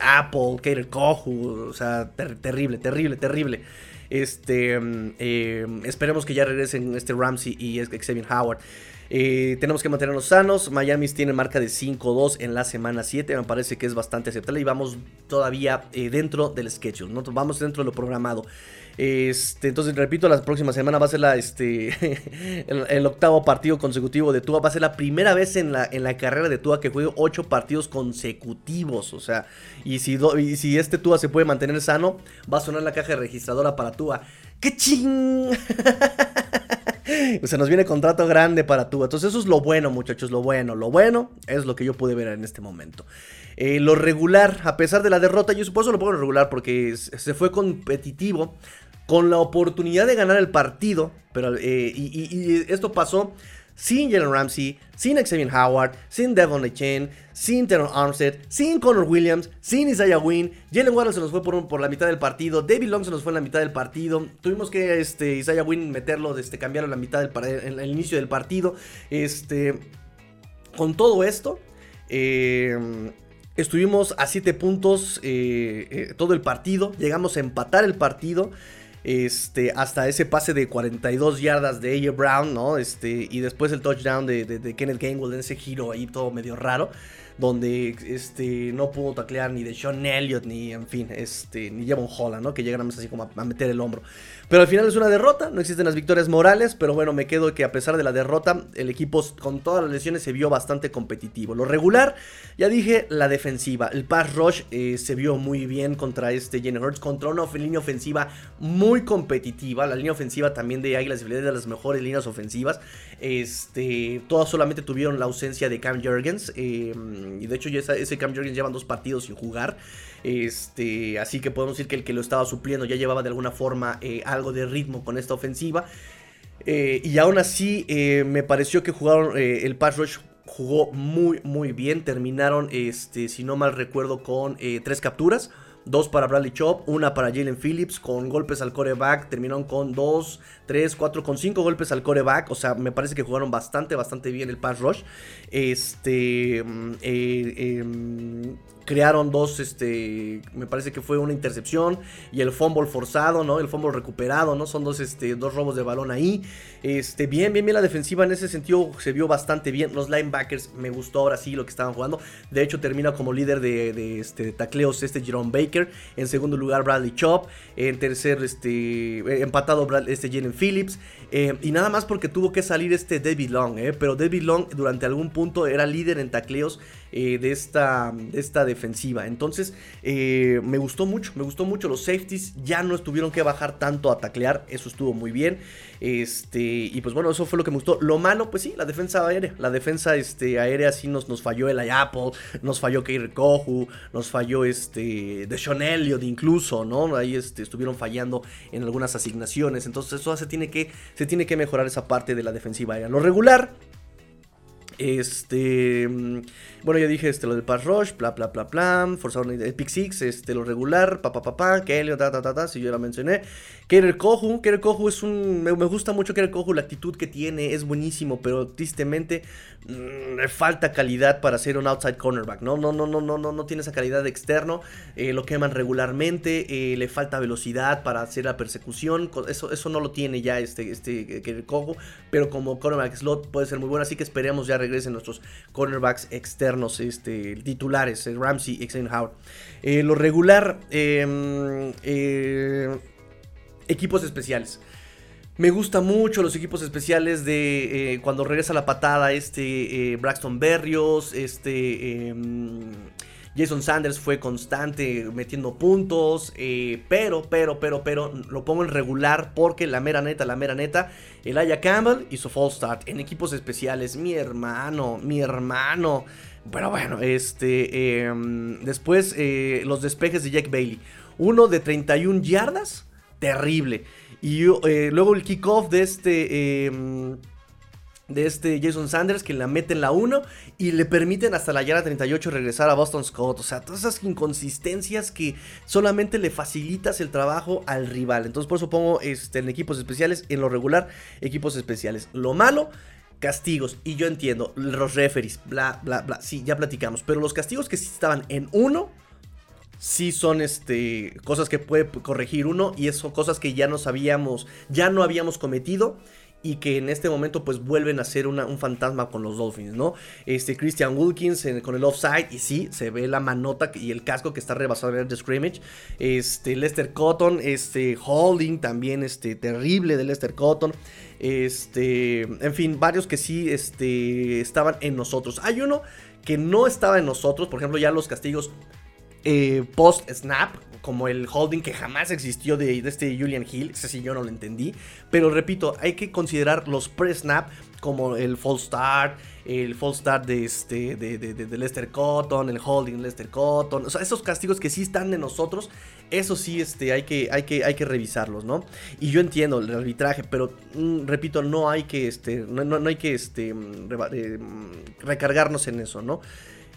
Apple, Kater Kohu, o sea, terrible, terrible, terrible. Este, mm, eh, esperemos que ya regresen este Ramsey y Xavier Howard. Eh, tenemos que mantenernos sanos. Miami tiene marca de 5-2 en la semana 7. Me parece que es bastante aceptable. Y vamos todavía dentro del schedule. ¿no? Vamos dentro de lo programado. Este, entonces, repito, la próxima semana va a ser este, el, octavo partido consecutivo de Tua. Va a ser la primera vez en la, carrera de Tua que juegue ocho partidos consecutivos. O sea, y si, este Tua se puede mantener sano, va a sonar la caja registradora para Tua. ¡Qué ching! o sea, nos viene contrato grande para Tua. Entonces, eso es lo bueno, muchachos. Lo bueno, lo bueno es lo que yo pude ver en este momento. Eh, lo regular, a pesar de la derrota, yo supongo lo pongo regular porque se fue competitivo con la oportunidad de ganar el partido. Pero, eh, y, esto pasó sin Jalen Ramsey, sin Xavier Howard, sin Devon Lechen, sin Teron Armstead, sin Connor Williams, sin Isaiah Wynn. Jalen Waddle se nos fue por, por, la mitad del partido. David Long se nos fue en la mitad del partido. Tuvimos que este, Isaiah Wynn meterlo, este, cambiarlo en la mitad del inicio del partido. Este, con todo esto, eh, Estuvimos a 7 puntos eh, todo el partido. Llegamos a empatar el partido. Este, hasta ese pase de 42 yardas de A.J. Brown, ¿no? Este, y después el touchdown de, Kenneth Gainwell en ese giro ahí todo medio raro. Donde este, no pudo taclear ni de Sean Elliott, ni en fin, este, ni Javon Holland, ¿no? Que llegan así como a meter el hombro. Pero al final es una derrota, no existen las victorias morales, pero bueno, me quedo que a pesar de la derrota, el equipo con todas las lesiones se vio bastante competitivo. Lo regular, ya dije, la defensiva. El pass rush eh, se vio muy bien contra este Jenny Hurts, contra una línea ofensiva muy competitiva. La línea ofensiva también de Águilas de las mejores líneas ofensivas. Este, todas solamente tuvieron la ausencia de Cam Jurgens. Eh, y de hecho, ese Cam Jurgens llevan dos partidos sin jugar. Este, así que podemos decir que el que lo estaba supliendo ya llevaba de alguna forma eh, algo de ritmo con esta ofensiva. Eh, y aún así eh, me pareció que jugaron el pass rush jugó muy muy bien. Terminaron, este, si no mal recuerdo, con tres capturas. Dos para Bradley Chop, una para Jalen Phillips con golpes al coreback. Terminaron con dos, tres, cuatro, con cinco golpes al coreback. O sea, me parece que jugaron bastante, bastante bien el pass rush. Este. Mm, em, crearon dos, este, me parece que fue una intercepción y el fumble forzado, ¿no? El fumble recuperado, ¿no? Son dos, este, dos robos de balón ahí. Este, bien, bien, bien la defensiva en ese sentido se vio bastante bien. Los linebackers me gustó ahora sí lo que estaban jugando. De hecho termina como líder de, este, tacleos este Jerome Baker. En segundo lugar Bradley Chop. En tercer, este, empatado este Jalen Phillips. Eh, y nada más porque tuvo que salir este David Long, ¿eh? Pero David Long durante algún punto era líder en tacleos eh, de, esta, de esta defensiva. Entonces, eh, me gustó mucho, me gustó mucho. Los safeties ya no estuvieron que bajar tanto a taclear, eso estuvo muy bien. Este, y pues bueno, eso fue lo que me gustó. Lo malo, pues sí, la defensa aérea. La defensa este, aérea sí nos, nos falló el Apple, nos falló Keir Kohu, nos falló este, de Sean Elliott incluso, ¿no? Ahí este, estuvieron fallando en algunas asignaciones. Entonces, eso se tiene que, se tiene que mejorar esa parte de la defensiva aérea. Lo regular Este. mm, Bueno, ya dije este, lo del Pass Rush, bla, bla, bla, bla. Forzaron el Pick Six, este, lo regular, pa, pa, pa, pa, Kelly, ta, ta, ta, ta, si yo la mencioné. Kerer Kohu, Kerer Kohu es un. Me, gusta mucho Kerer Kohu, la actitud que tiene es buenísimo, pero tristemente mm, le falta calidad para ser un outside cornerback. No, no, no, no, no, no, no tiene esa calidad de externo. eh, lo queman regularmente, eh, le falta velocidad para hacer la persecución. Eso, eso no lo tiene ya este, este Kerer Kohu, pero como cornerback slot puede ser muy bueno. Así que esperemos ya regresen nuestros cornerbacks externos, este, titulares, eh, Ramsey y. Eh, lo regular, eh, eh, equipos especiales. Me gusta mucho los equipos especiales de eh, cuando regresa la patada este Braxton Berrios, este em, Jason Sanders fue constante metiendo puntos, eh, pero, pero, pero, pero lo pongo en regular porque la mera neta, la mera neta, Elijah Campbell hizo false start en equipos especiales, mi hermano, mi hermano. Pero bueno, este, em, después eh, los despejes de Jack Bailey, uno de 31 yardas terrible. Y eh, luego el kickoff de este. De este Jason Sanders que la mete en la 1 y le permiten hasta la yarda 38 regresar a Boston Scott. O sea, todas esas inconsistencias que solamente le facilitas el trabajo al rival. Entonces, por eso pongo este, en equipos especiales, en lo regular, equipos especiales. Lo malo, castigos. Y yo entiendo, los referees, bla, bla, bla. Sí, ya platicamos. Pero los castigos que sí estaban en 1 sí son este cosas que puede corregir uno y eso cosas que ya no sabíamos, ya no habíamos cometido y que en este momento pues vuelven a ser una- un fantasma con los Dolphins, ¿no? Este Christian Wilkins en- con el offside y sí, se ve la manota y el casco que está rebasado el scrimmage. Este Lester Cotton, este Holding también este terrible de Lester Cotton. Este, en fin, varios que sí este estaban en nosotros. Hay uno que no estaba en nosotros, por ejemplo, ya los castigos eh, post-snap, como el holding que jamás existió de, este Julian Hill, ese sí yo no lo entendí, pero repito, hay que considerar los pre-snap como el false start, el false start de, este, de, de- de- Lester Cotton, el holding Lester Cotton, o sea, esos castigos que sí están de nosotros, eso sí este, hay, que, hay, que, hay que revisarlos, ¿no? Y yo entiendo el arbitraje, pero mm, repito, no hay que, este, no, no- no hay que este, mm, eh, mm, recargarnos en eso, ¿no?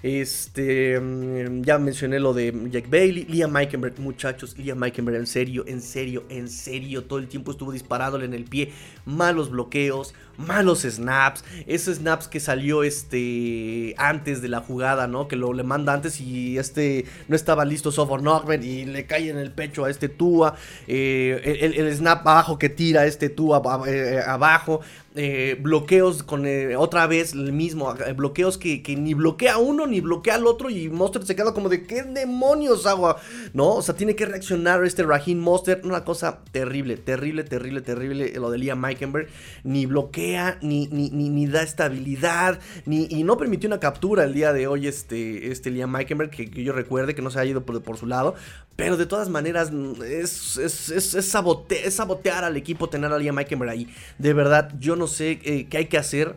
Este, mm, ya mencioné lo de Jack Bailey, Liam Meikenberg, muchachos, Liam Meikenberg, en serio, en serio, en serio, todo el tiempo estuvo disparándole en el pie, malos bloqueos, malos snaps, esos snaps que salió este antes de la jugada, ¿no? Que lo le manda antes y este no estaba listo Sofort Norman y le cae en el pecho a este Tua, eh, el, snap abajo que tira este Tua eh, abajo, eh, bloqueos con eh, otra vez el mismo, eh, bloqueos que, que ni bloquea uno ni bloquea al otro y Monster se queda como de ¿qué demonios hago? ¿No? O sea, tiene que reaccionar este Raheem Monster, una cosa terrible, terrible, terrible, terrible lo de Liam Meikenberg, ni bloquea, ni, ni, ni, ni da estabilidad, ni, y no permitió una captura el día de hoy este, este Liam Meikenberg, que, que yo recuerde que no se ha ido por, por su lado, pero de todas maneras mm, es, es, es, es es sabotear al equipo tener a Liam Meikenberg ahí. De verdad, yo no sé eh, qué hay que hacer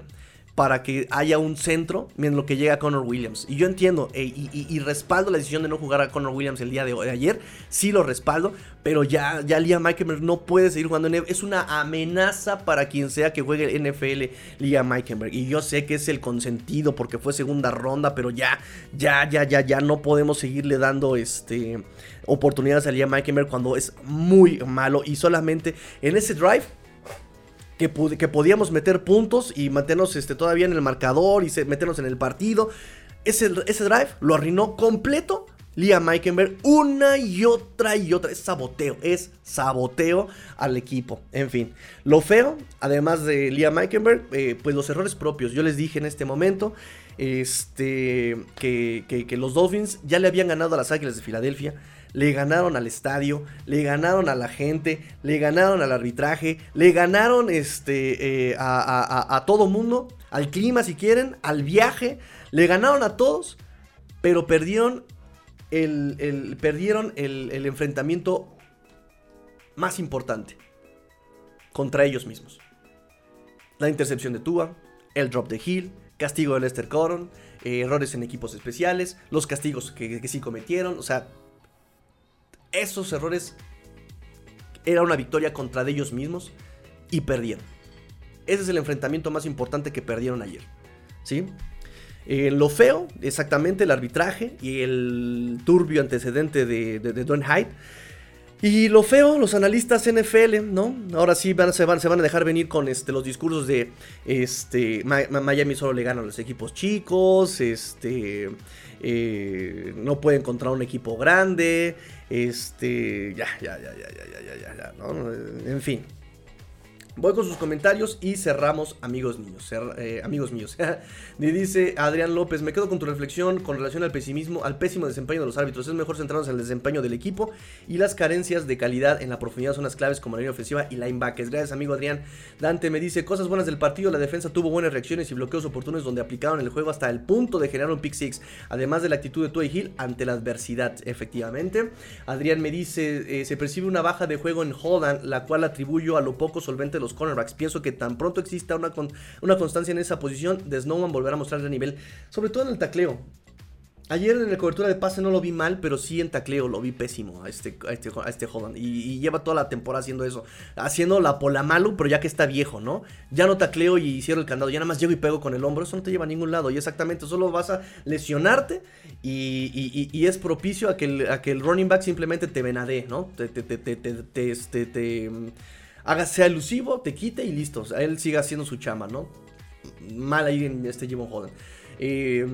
para que haya un centro en lo que llega Connor Williams. Y yo entiendo eh, y, respaldo la decisión de no jugar a Connor Williams el día de, ayer. Sí lo respaldo, pero ya, ya Liam Meikenberg no puede seguir jugando. Es una amenaza para quien sea que juegue NFL Liam Meikenberg. Y yo sé que es el consentido porque fue segunda ronda, pero ya, ya, ya, ya, ya no podemos seguirle dando este oportunidades a Liam Meikenberg cuando es muy malo y solamente en ese drive que, que podíamos meter puntos y mantenernos este, todavía en el marcador y meternos en el partido. Ese, ese drive lo arruinó completo Liam Meikenberg una y otra y otra. Es saboteo, es saboteo al equipo. En fin, lo feo, además de Liam Meikenberg, eh, pues los errores propios. Yo les dije en este momento este, que, que- que los Dolphins ya le habían ganado a las Águilas de Filadelfia le ganaron al estadio, le ganaron a la gente, le ganaron al arbitraje, le ganaron este, eh, a, todo mundo, al clima si quieren, al viaje, le ganaron a todos, pero perdieron el, perdieron el enfrentamiento más importante contra ellos mismos. La intercepción de Tua, el drop de Hill, castigo de Lester Coron, eh, errores en equipos especiales, los castigos que, que sí cometieron, o sea, esos errores era una victoria contra de ellos mismos y perdieron. Ese es el enfrentamiento más importante que perdieron ayer. ¿sí? Eh, lo feo, exactamente, el arbitraje y el turbio antecedente de, de, de Hyde. Y lo feo, los analistas NFL, ¿no? Ahora sí van, se, van, se van a dejar venir con este, los discursos de este, Miami solo le gana a los equipos chicos, este, eh, no puede encontrar un equipo grande, este, ya, ya, ya, ya, ya, ya, ya, ya, ¿no? En fin, Voy con sus comentarios y cerramos, amigos míos. Eh, amigos míos. y dice Adrián López: Me quedo con tu reflexión con relación al pesimismo, al pésimo desempeño de los árbitros. Es mejor centrarnos en el desempeño del equipo y las carencias de calidad en la profundidad son las claves como la línea ofensiva y linebackers. Gracias, amigo Adrián. Dante me dice: Cosas buenas del partido. La defensa tuvo buenas reacciones y bloqueos oportunos donde aplicaron el juego hasta el punto de generar un pick six. Además de la actitud de Toy Hill ante la adversidad, efectivamente. Adrián me dice: eh, Se percibe una baja de juego en Holland, la cual atribuyo a lo poco solvente de los cornerbacks. Pienso que tan pronto exista una, una constancia en esa posición, de Snowman volverá a mostrar el nivel, sobre todo en el tacleo. Ayer en la cobertura de pase no lo vi mal, pero sí en tacleo lo vi pésimo a este, a este, este Holland. Y, lleva toda la temporada haciendo eso. Haciendo la pola malo, pero ya que está viejo, ¿no? Ya no tacleo y cierro el candado. Ya nada más llego y pego con el hombro. Eso no te lleva a ningún lado. Y exactamente, solo vas a lesionarte. Y, es propicio a que, el, a que el running back simplemente te venade, ¿no? Te, te, te, te, te, te, te hágase elusivo, te quite y listo. O sea, él siga haciendo su chama, ¿no? Mal ahí en este Jimon Holland. Eh,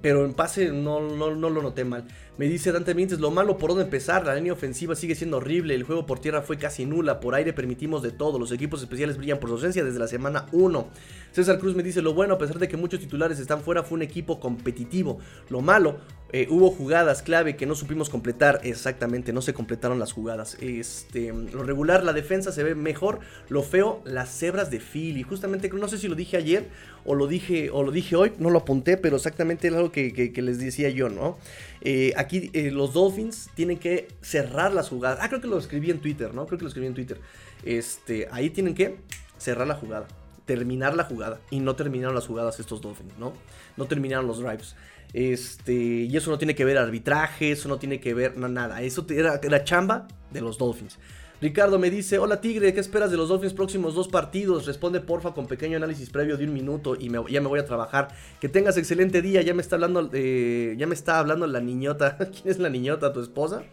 pero en pase no, no, no, lo noté mal. Me dice Dante Mintes, lo malo por dónde empezar, la línea ofensiva sigue siendo horrible, el juego por tierra fue casi nula, por aire permitimos de todo, los equipos especiales brillan por su ausencia desde la semana 1. César Cruz me dice, lo bueno, a pesar de que muchos titulares están fuera, fue un equipo competitivo. Lo malo, eh, hubo jugadas clave que no supimos completar, exactamente, no se completaron las jugadas. Este, lo regular, la defensa se ve mejor, lo feo, las cebras de Philly. Justamente, no sé si lo dije ayer o lo dije, o lo dije hoy, no lo apunté, pero exactamente es algo que, les decía yo, ¿no? Eh, aquí eh, los Dolphins tienen que cerrar las jugadas. Ah, creo que lo escribí en Twitter, ¿no? Creo que lo escribí en Twitter. Este, ahí tienen que cerrar la jugada, terminar la jugada. Y no terminaron las jugadas estos Dolphins, ¿no? No terminaron los drives. Este, y eso no tiene que ver arbitraje, eso no tiene que ver nada. Eso era, era chamba de los Dolphins. Ricardo me dice, hola Tigre, ¿qué esperas de los Dolphins próximos dos partidos? Responde porfa con pequeño análisis previo de un minuto y ya me voy a trabajar. Que tengas excelente día, ya me está hablando, eh, ya me está hablando la niñota. ¿Quién es la niñota? ¿Tu esposa?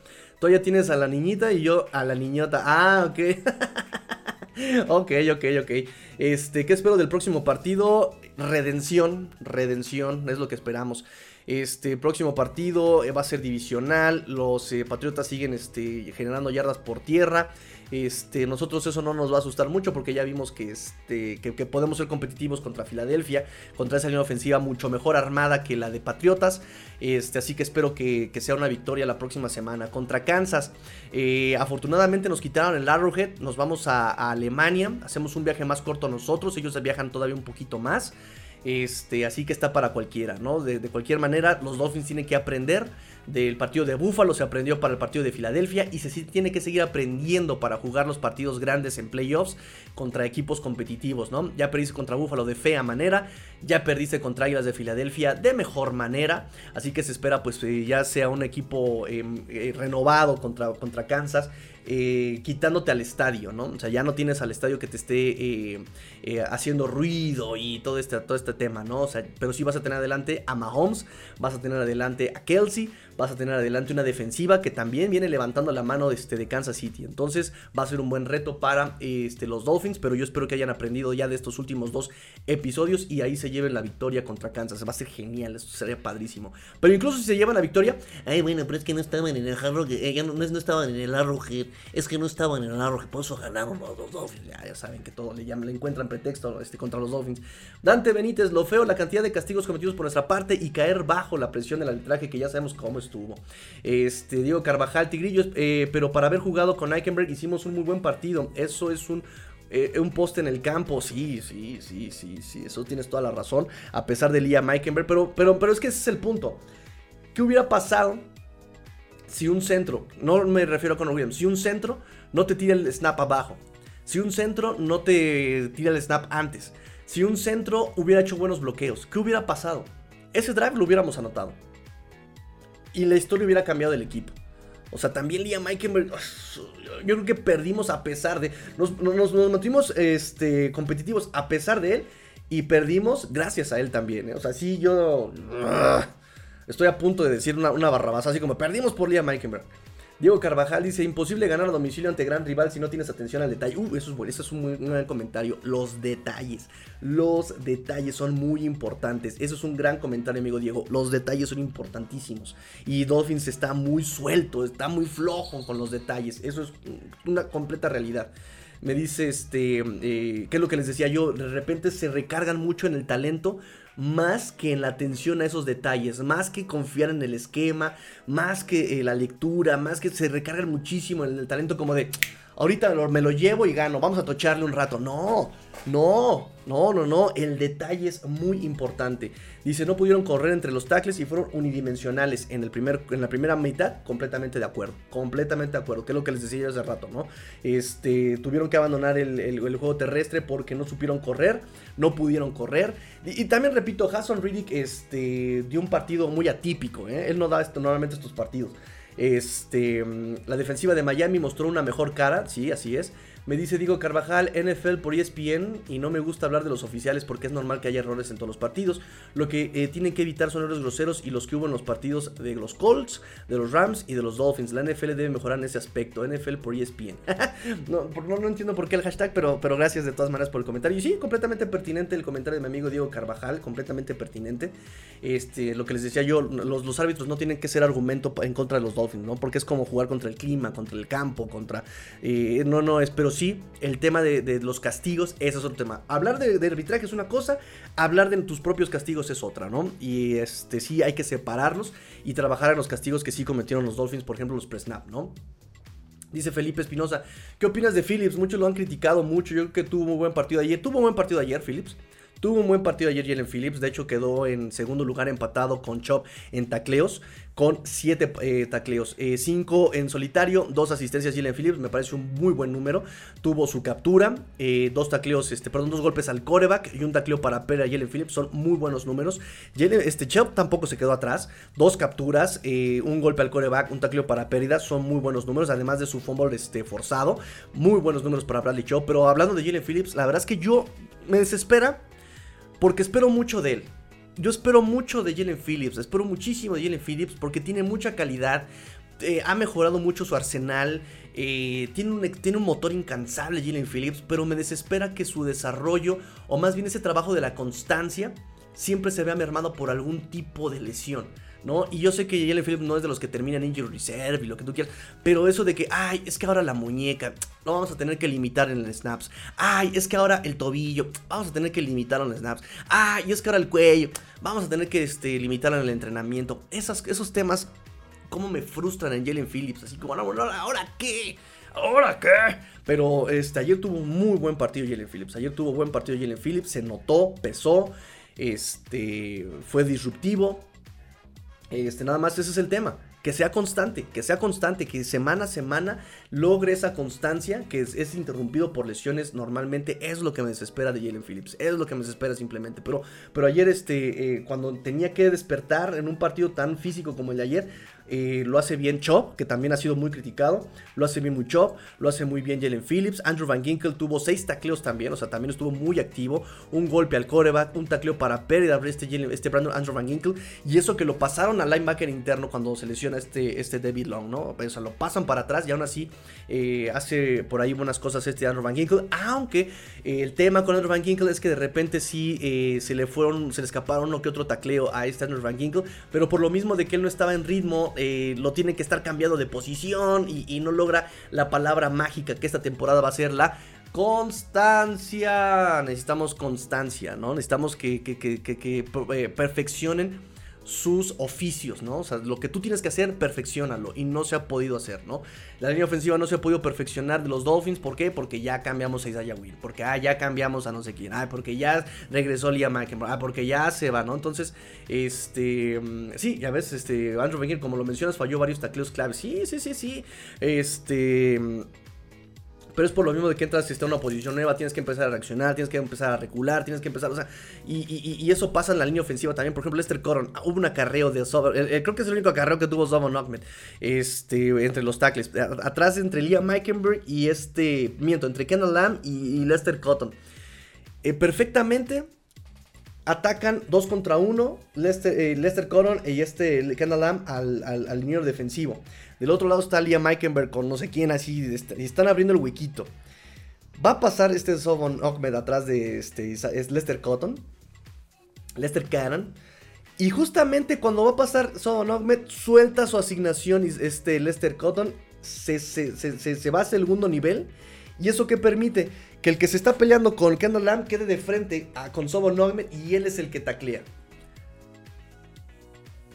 Tú ya tienes a la niñita y yo a la niñota. Ah, ok. ok, ok, ok. Este, ¿qué espero del próximo partido? Redención, redención, es lo que esperamos. Este próximo partido eh, va a ser divisional. Los eh, Patriotas siguen este, generando yardas por tierra. Este, nosotros eso no nos va a asustar mucho porque ya vimos que, este, que, podemos ser competitivos contra Filadelfia, contra esa línea ofensiva mucho mejor armada que la de Patriotas. Este, así que espero que, sea una victoria la próxima semana. Contra Kansas, eh, afortunadamente nos quitaron el Arrowhead, nos vamos a, a Alemania, hacemos un viaje más corto nosotros, ellos viajan todavía un poquito más. Este, así que está para cualquiera, ¿no? De, cualquier manera, los Dolphins tienen que aprender del partido de Buffalo, se aprendió para el partido de Filadelfia y se tiene que seguir aprendiendo para jugar los partidos grandes en playoffs contra equipos competitivos, ¿no? Ya perdiste contra Buffalo de fea manera, ya perdiste contra Águilas de Filadelfia de mejor manera, así que se espera pues eh, ya sea un equipo em, eh, renovado contra, contra Kansas eh, quitándote al estadio, ¿no? O sea, ya no tienes al estadio que te esté eh, eh, haciendo ruido y todo este, todo este tema, ¿no? O sea, pero sí vas a tener adelante a Mahomes, vas a tener adelante a Kelsey, vas a tener adelante una defensiva que también viene levantando la mano este, de Kansas City. Entonces va a ser un buen reto para este, los Dolphins, pero yo espero que hayan aprendido ya de estos últimos dos episodios y ahí se lleven la victoria contra Kansas. Va a ser genial, eso sería padrísimo. Pero incluso si se llevan la victoria, ay bueno, pero es que no estaban en el Hard eh, no, no, estaban en el Arrowhead, es que no estaban en el Arrowhead, por eso ganaron los, Dolphins. Ya, saben que todo le, encuentran pretexto este, contra los Dolphins. Dante Benítez, lo feo, la cantidad de castigos cometidos por nuestra parte y caer bajo la presión del arbitraje que ya sabemos cómo estuvo. Este, Diego Carvajal, Tigrillo, eh, pero para haber jugado con Eichenberg hicimos un muy buen partido. Eso es un, eh, un poste en el campo. Sí, sí, sí, sí, sí, eso tienes toda la razón. A pesar de Liam Eichenberg, pero, pero, pero es que ese es el punto. ¿Qué hubiera pasado si un centro, no me refiero a Conor Williams, si un centro no te tira el snap abajo? Si un centro no te tira el snap antes. Si un centro hubiera hecho buenos bloqueos, ¿qué hubiera pasado? Ese drive lo hubiéramos anotado y la historia hubiera cambiado del equipo. O sea, también Liam Eikenberg, yo creo que perdimos a pesar de, nos, nos, mantuvimos este, competitivos a pesar de él Y perdimos gracias a él también. ¿eh? O sea, sí, yo. Estoy a punto de decir una, una barrabasa, así como perdimos por Liam Meikenberg. Diego Carvajal dice, imposible ganar a domicilio ante gran rival si no tienes atención al detalle. Uh, eso es, eso es un muy gran comentario. Los detalles. Los detalles son muy importantes. Eso es un gran comentario, amigo Diego. Los detalles son importantísimos. Y Dolphins está muy suelto, está muy flojo con los detalles. Eso es una completa realidad me dice, este, eh, ¿qué es lo que les decía yo? De repente se recargan mucho en el talento, más que en la atención a esos detalles, más que confiar en el esquema, más que eh, la lectura, más que se recargan muchísimo en el talento como de, ahorita me lo llevo y gano, vamos a tocharle un rato. No, no, no, no, no, el detalle es muy importante. Dice, no pudieron correr entre los tackles y fueron unidimensionales en, el primer, en la primera mitad, completamente de acuerdo, completamente de acuerdo, que es lo que les decía yo hace rato, ¿no? Este, tuvieron que abandonar el, juego terrestre porque no supieron correr, no pudieron correr. Y, también repito, Hassan Riddick este, dio un partido muy atípico, ¿eh? él no da esto, normalmente estos partidos. Este, la defensiva de Miami mostró una mejor cara, sí, así es. Me dice Diego Carvajal, NFL por ESPN, y no me gusta hablar de los oficiales porque es normal que haya errores en todos los partidos. Lo que eh, tienen que evitar son errores groseros y los que hubo en los partidos de los Colts, de los Rams y de los Dolphins. La NFL debe mejorar en ese aspecto. NFL por ESPN. no, no, entiendo por qué el hashtag, pero, pero gracias de todas maneras por el comentario. Y sí, completamente pertinente el comentario de mi amigo Diego Carvajal, completamente pertinente. Este, lo que les decía yo, los, árbitros no tienen que ser argumento en contra de los Dolphins, ¿no? Porque es como jugar contra el clima, contra el campo, contra... Eh, no, no, es, pero sí, el tema de, los castigos, es otro tema. Hablar de, arbitraje es una cosa, hablar de tus propios castigos es otra, ¿no? Y este sí hay que separarlos y trabajar en los castigos que sí cometieron los Dolphins, por ejemplo, los pre-snap, ¿no? Dice Felipe Espinosa, ¿qué opinas de Phillips? Muchos lo han criticado mucho, yo creo que tuvo un buen partido ayer. Tuvo un buen partido ayer, Phillips. Tuvo un buen partido ayer Jalen Phillips, de hecho quedó en segundo lugar empatado con Chop en tacleos, con 7 eh, tacleos, 5 eh, en solitario, 2 asistencias Jalen Phillips, me parece un muy buen número. Tuvo su captura, 2 eh, tacleos, este, perdón, dos golpes al coreback y un tacleo para Pera Jalen Phillips, son muy buenos números. este Chop tampoco se quedó atrás, dos capturas, un golpe al coreback, un tacleo para pérdida, son muy buenos números, además de su fumble este, forzado, muy buenos números para Bradley Chop, pero hablando de Jalen Phillips, la verdad es que yo me desespera porque espero mucho de él. Yo espero mucho de Jalen Phillips, espero muchísimo de Jalen Phillips porque tiene mucha calidad, eh, ha mejorado mucho su arsenal, eh, tiene, un, tiene un motor incansable Jalen Phillips, pero me desespera que su desarrollo, o más bien ese trabajo de la constancia, siempre se vea mermado por algún tipo de lesión. ¿No? Y yo sé que Jalen Phillips no es de los que terminan injury reserve y lo que tú quieras, pero eso de que, ay, es que ahora la muñeca, lo vamos a tener que limitar en el snaps. Ay, es que ahora el tobillo, vamos a tener que limitarlo en los snaps. Ay, es que ahora el cuello, vamos a tener que este, limitarlo en el entrenamiento. Esos temas, cómo me frustran en Jalen Phillips, así como, ahora, ¿ahora qué? ¿Ahora qué? Pero este, ayer tuvo un muy buen partido Jalen Phillips. Ayer tuvo buen partido Jalen Phillips. Se notó, pesó. Este, fue disruptivo este, nada más ese es el tema. Que sea constante, que sea constante, que semana a semana logre esa constancia que es, interrumpido por lesiones normalmente. Es lo que me desespera de Jalen Phillips. Es lo que me desespera simplemente. Pero, pero ayer, este, eh, cuando tenía que despertar en un partido tan físico como el de ayer, eh, lo hace bien Chop, que también ha sido muy criticado. Lo hace bien muy Chop. Lo hace muy bien Jalen Phillips. Andrew Van Ginkel tuvo seis tacleos también. O sea, también estuvo muy activo. Un golpe al coreback. Un tacleo para pérdida este, este Brandon Andrew Van Ginkel. Y eso que lo pasaron al linebacker interno cuando se lesiona este, este David Long, ¿no? O sea, lo pasan para atrás y aún así eh, hace por ahí buenas cosas este Andrew Van Ginkel. Aunque eh, el tema con Andrew Van Ginkel es que de repente sí se le fueron, se le escaparon uno que otro tacleo a este Andrew Van Ginkel. Pero por lo mismo de que él no estaba en ritmo eh, lo tiene que estar cambiando de posición y, no logra la palabra mágica que esta temporada va a ser la constancia. Necesitamos constancia, ¿no? Necesitamos que, que, que eh, perfeccionen sus oficios, ¿no? O sea, lo que tú tienes que hacer, perfeccionalo. Y no se ha podido hacer, ¿no? La línea ofensiva no se ha podido perfeccionar de los Dolphins. ¿Por qué? Porque ya cambiamos a Isaiah Will. Porque ah, ya cambiamos a no sé quién. Ah, porque ya regresó Liam McEnroe. Ah, porque ya se va, ¿no? Entonces, este. Mm, sí, ya ves, este. Andrew Wenger, como lo mencionas, falló varios tacleos claves. Sí, sí, sí, sí. Este. Pero es por lo mismo de que entras en una posición nueva, tienes que empezar a reaccionar, tienes que empezar a recular, tienes que empezar, o sea, y, eso pasa en la línea ofensiva también. Por ejemplo, Lester Coron, hubo un acarreo de Sober, creo que es el único acarreo que tuvo Sobon Ahmed, este, entre los tackles. Atrás entre Liam Meikenberg y este, miento, entre Kendall Lamb y, Lester Cotton. Eh, perfectamente Atacan dos contra uno, Lester, eh, Lester Cotton y este Kendall Lamb al, al, al defensivo. Del otro lado está Liam Meikenberg con no sé quién así, y están abriendo el huequito. Va a pasar este Sobon Ahmed atrás de este, es Lester Cotton. Lester Cannon. Y justamente cuando va a pasar Sobon Ahmed, suelta su asignación este Lester Cotton. Se, se, se, se va a segundo nivel. ¿Y eso qué permite? Que el que se está peleando con Kendall Lamb quede de frente a, con Sobon Ahmed y él es el que taclea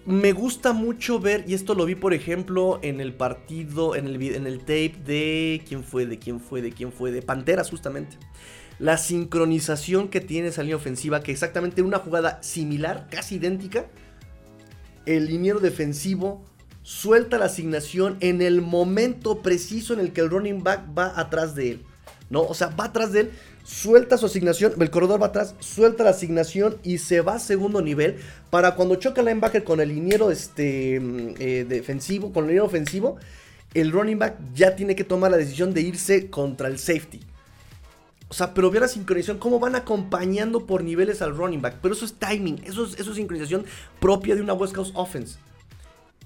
me gusta mucho ver, y esto lo vi por ejemplo en el partido, en el, en el tape de... ¿Quién fue? ¿De quién fue? ¿De quién fue? De Panteras justamente. La sincronización que tiene esa línea ofensiva, que exactamente en una jugada similar, casi idéntica, el liniero defensivo suelta la asignación en el momento preciso en el que el running back va atrás de él. ¿No? O sea, va atrás de él, suelta su asignación, el corredor va atrás, suelta la asignación y se va a segundo nivel para cuando choca el linebacker con el liniero este, mm, eh, defensivo, con el liniero ofensivo, el running back ya tiene que tomar la decisión de irse contra el safety. O sea, pero ve la sincronización, cómo van acompañando por niveles al running back. Pero eso es timing, eso es, eso es sincronización propia de una West Coast offense.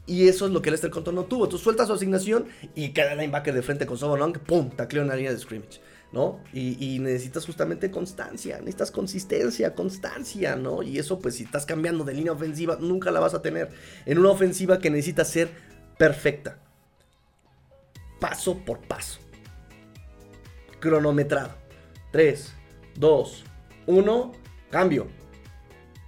Y eso es lo que Lester Cotton no tuvo. Tú sueltas su asignación y el linebacker de frente con Sobo Long, pum, tacleo en la línea de scrimmage. ¿No? Y, necesitas justamente constancia, necesitas consistencia, constancia, ¿no? Y eso pues si estás cambiando de línea ofensiva, nunca la vas a tener. En una ofensiva que necesita ser perfecta. Paso por paso. Cronometrado. 3, 2, 1, cambio.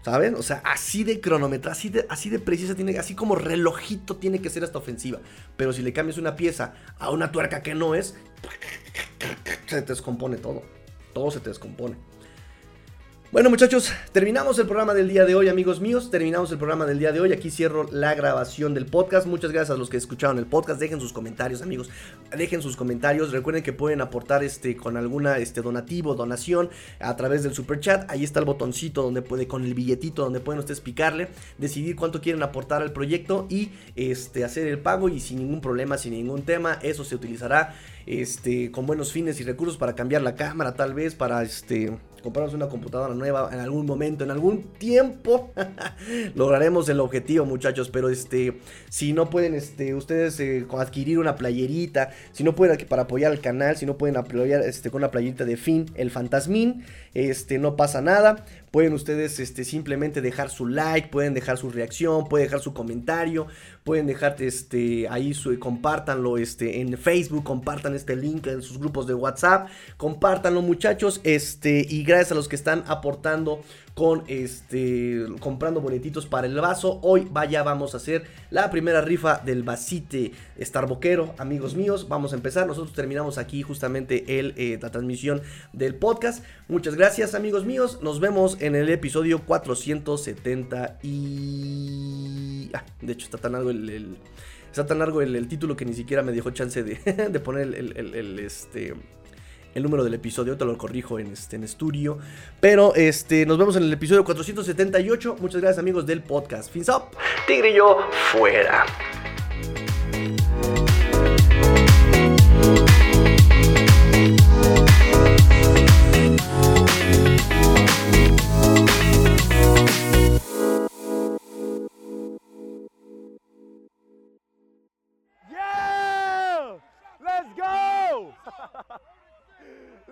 ¿Saben? O sea, así de cronometrado, así de, así de precisa tiene, así como relojito tiene que ser esta ofensiva. Pero si le cambias una pieza a una tuerca que no es, se descompone todo. Todo se descompone. Bueno muchachos, terminamos el programa del día de hoy, amigos míos. Terminamos el programa del día de hoy. Aquí cierro la grabación del podcast. Muchas gracias a los que escucharon el podcast. Dejen sus comentarios, amigos. Dejen sus comentarios. Recuerden que pueden aportar este con alguna este donativo, donación a través del super chat. Ahí está el botoncito donde puede con el billetito donde pueden ustedes picarle, decidir cuánto quieren aportar al proyecto y este hacer el pago y sin ningún problema, sin ningún tema. Eso se utilizará este con buenos fines y recursos para cambiar la cámara, tal vez para este comprarnos una computadora nueva en algún momento, en algún tiempo, lograremos el objetivo, muchachos. Pero este, si no pueden este, ustedes eh, adquirir una playerita, si no pueden para apoyar al canal, si no pueden apoyar este, con una playerita de fin, el fantasmín, este, no pasa nada. Pueden ustedes este, simplemente dejar su like, pueden dejar su reacción, pueden dejar su comentario, pueden dejarte este, ahí, su, compártanlo este, en Facebook, compartan este link en sus grupos de WhatsApp, compártanlo muchachos, este, y gracias a los que están aportando con este comprando boletitos para el vaso. Hoy vaya vamos a hacer la primera rifa del vasite Starboquero, amigos míos. Vamos a empezar. Nosotros terminamos aquí justamente el, eh, la transmisión del podcast. Muchas gracias, amigos míos. Nos vemos en el episodio 470 y ah, de hecho está tan largo el, está tan largo el, título que ni siquiera me dejó chance de, de poner el, este el número del episodio, te lo corrijo en, este, en estudio. Pero este, nos vemos en el episodio 478. Muchas gracias amigos del podcast. Fins up. Tigrillo fuera.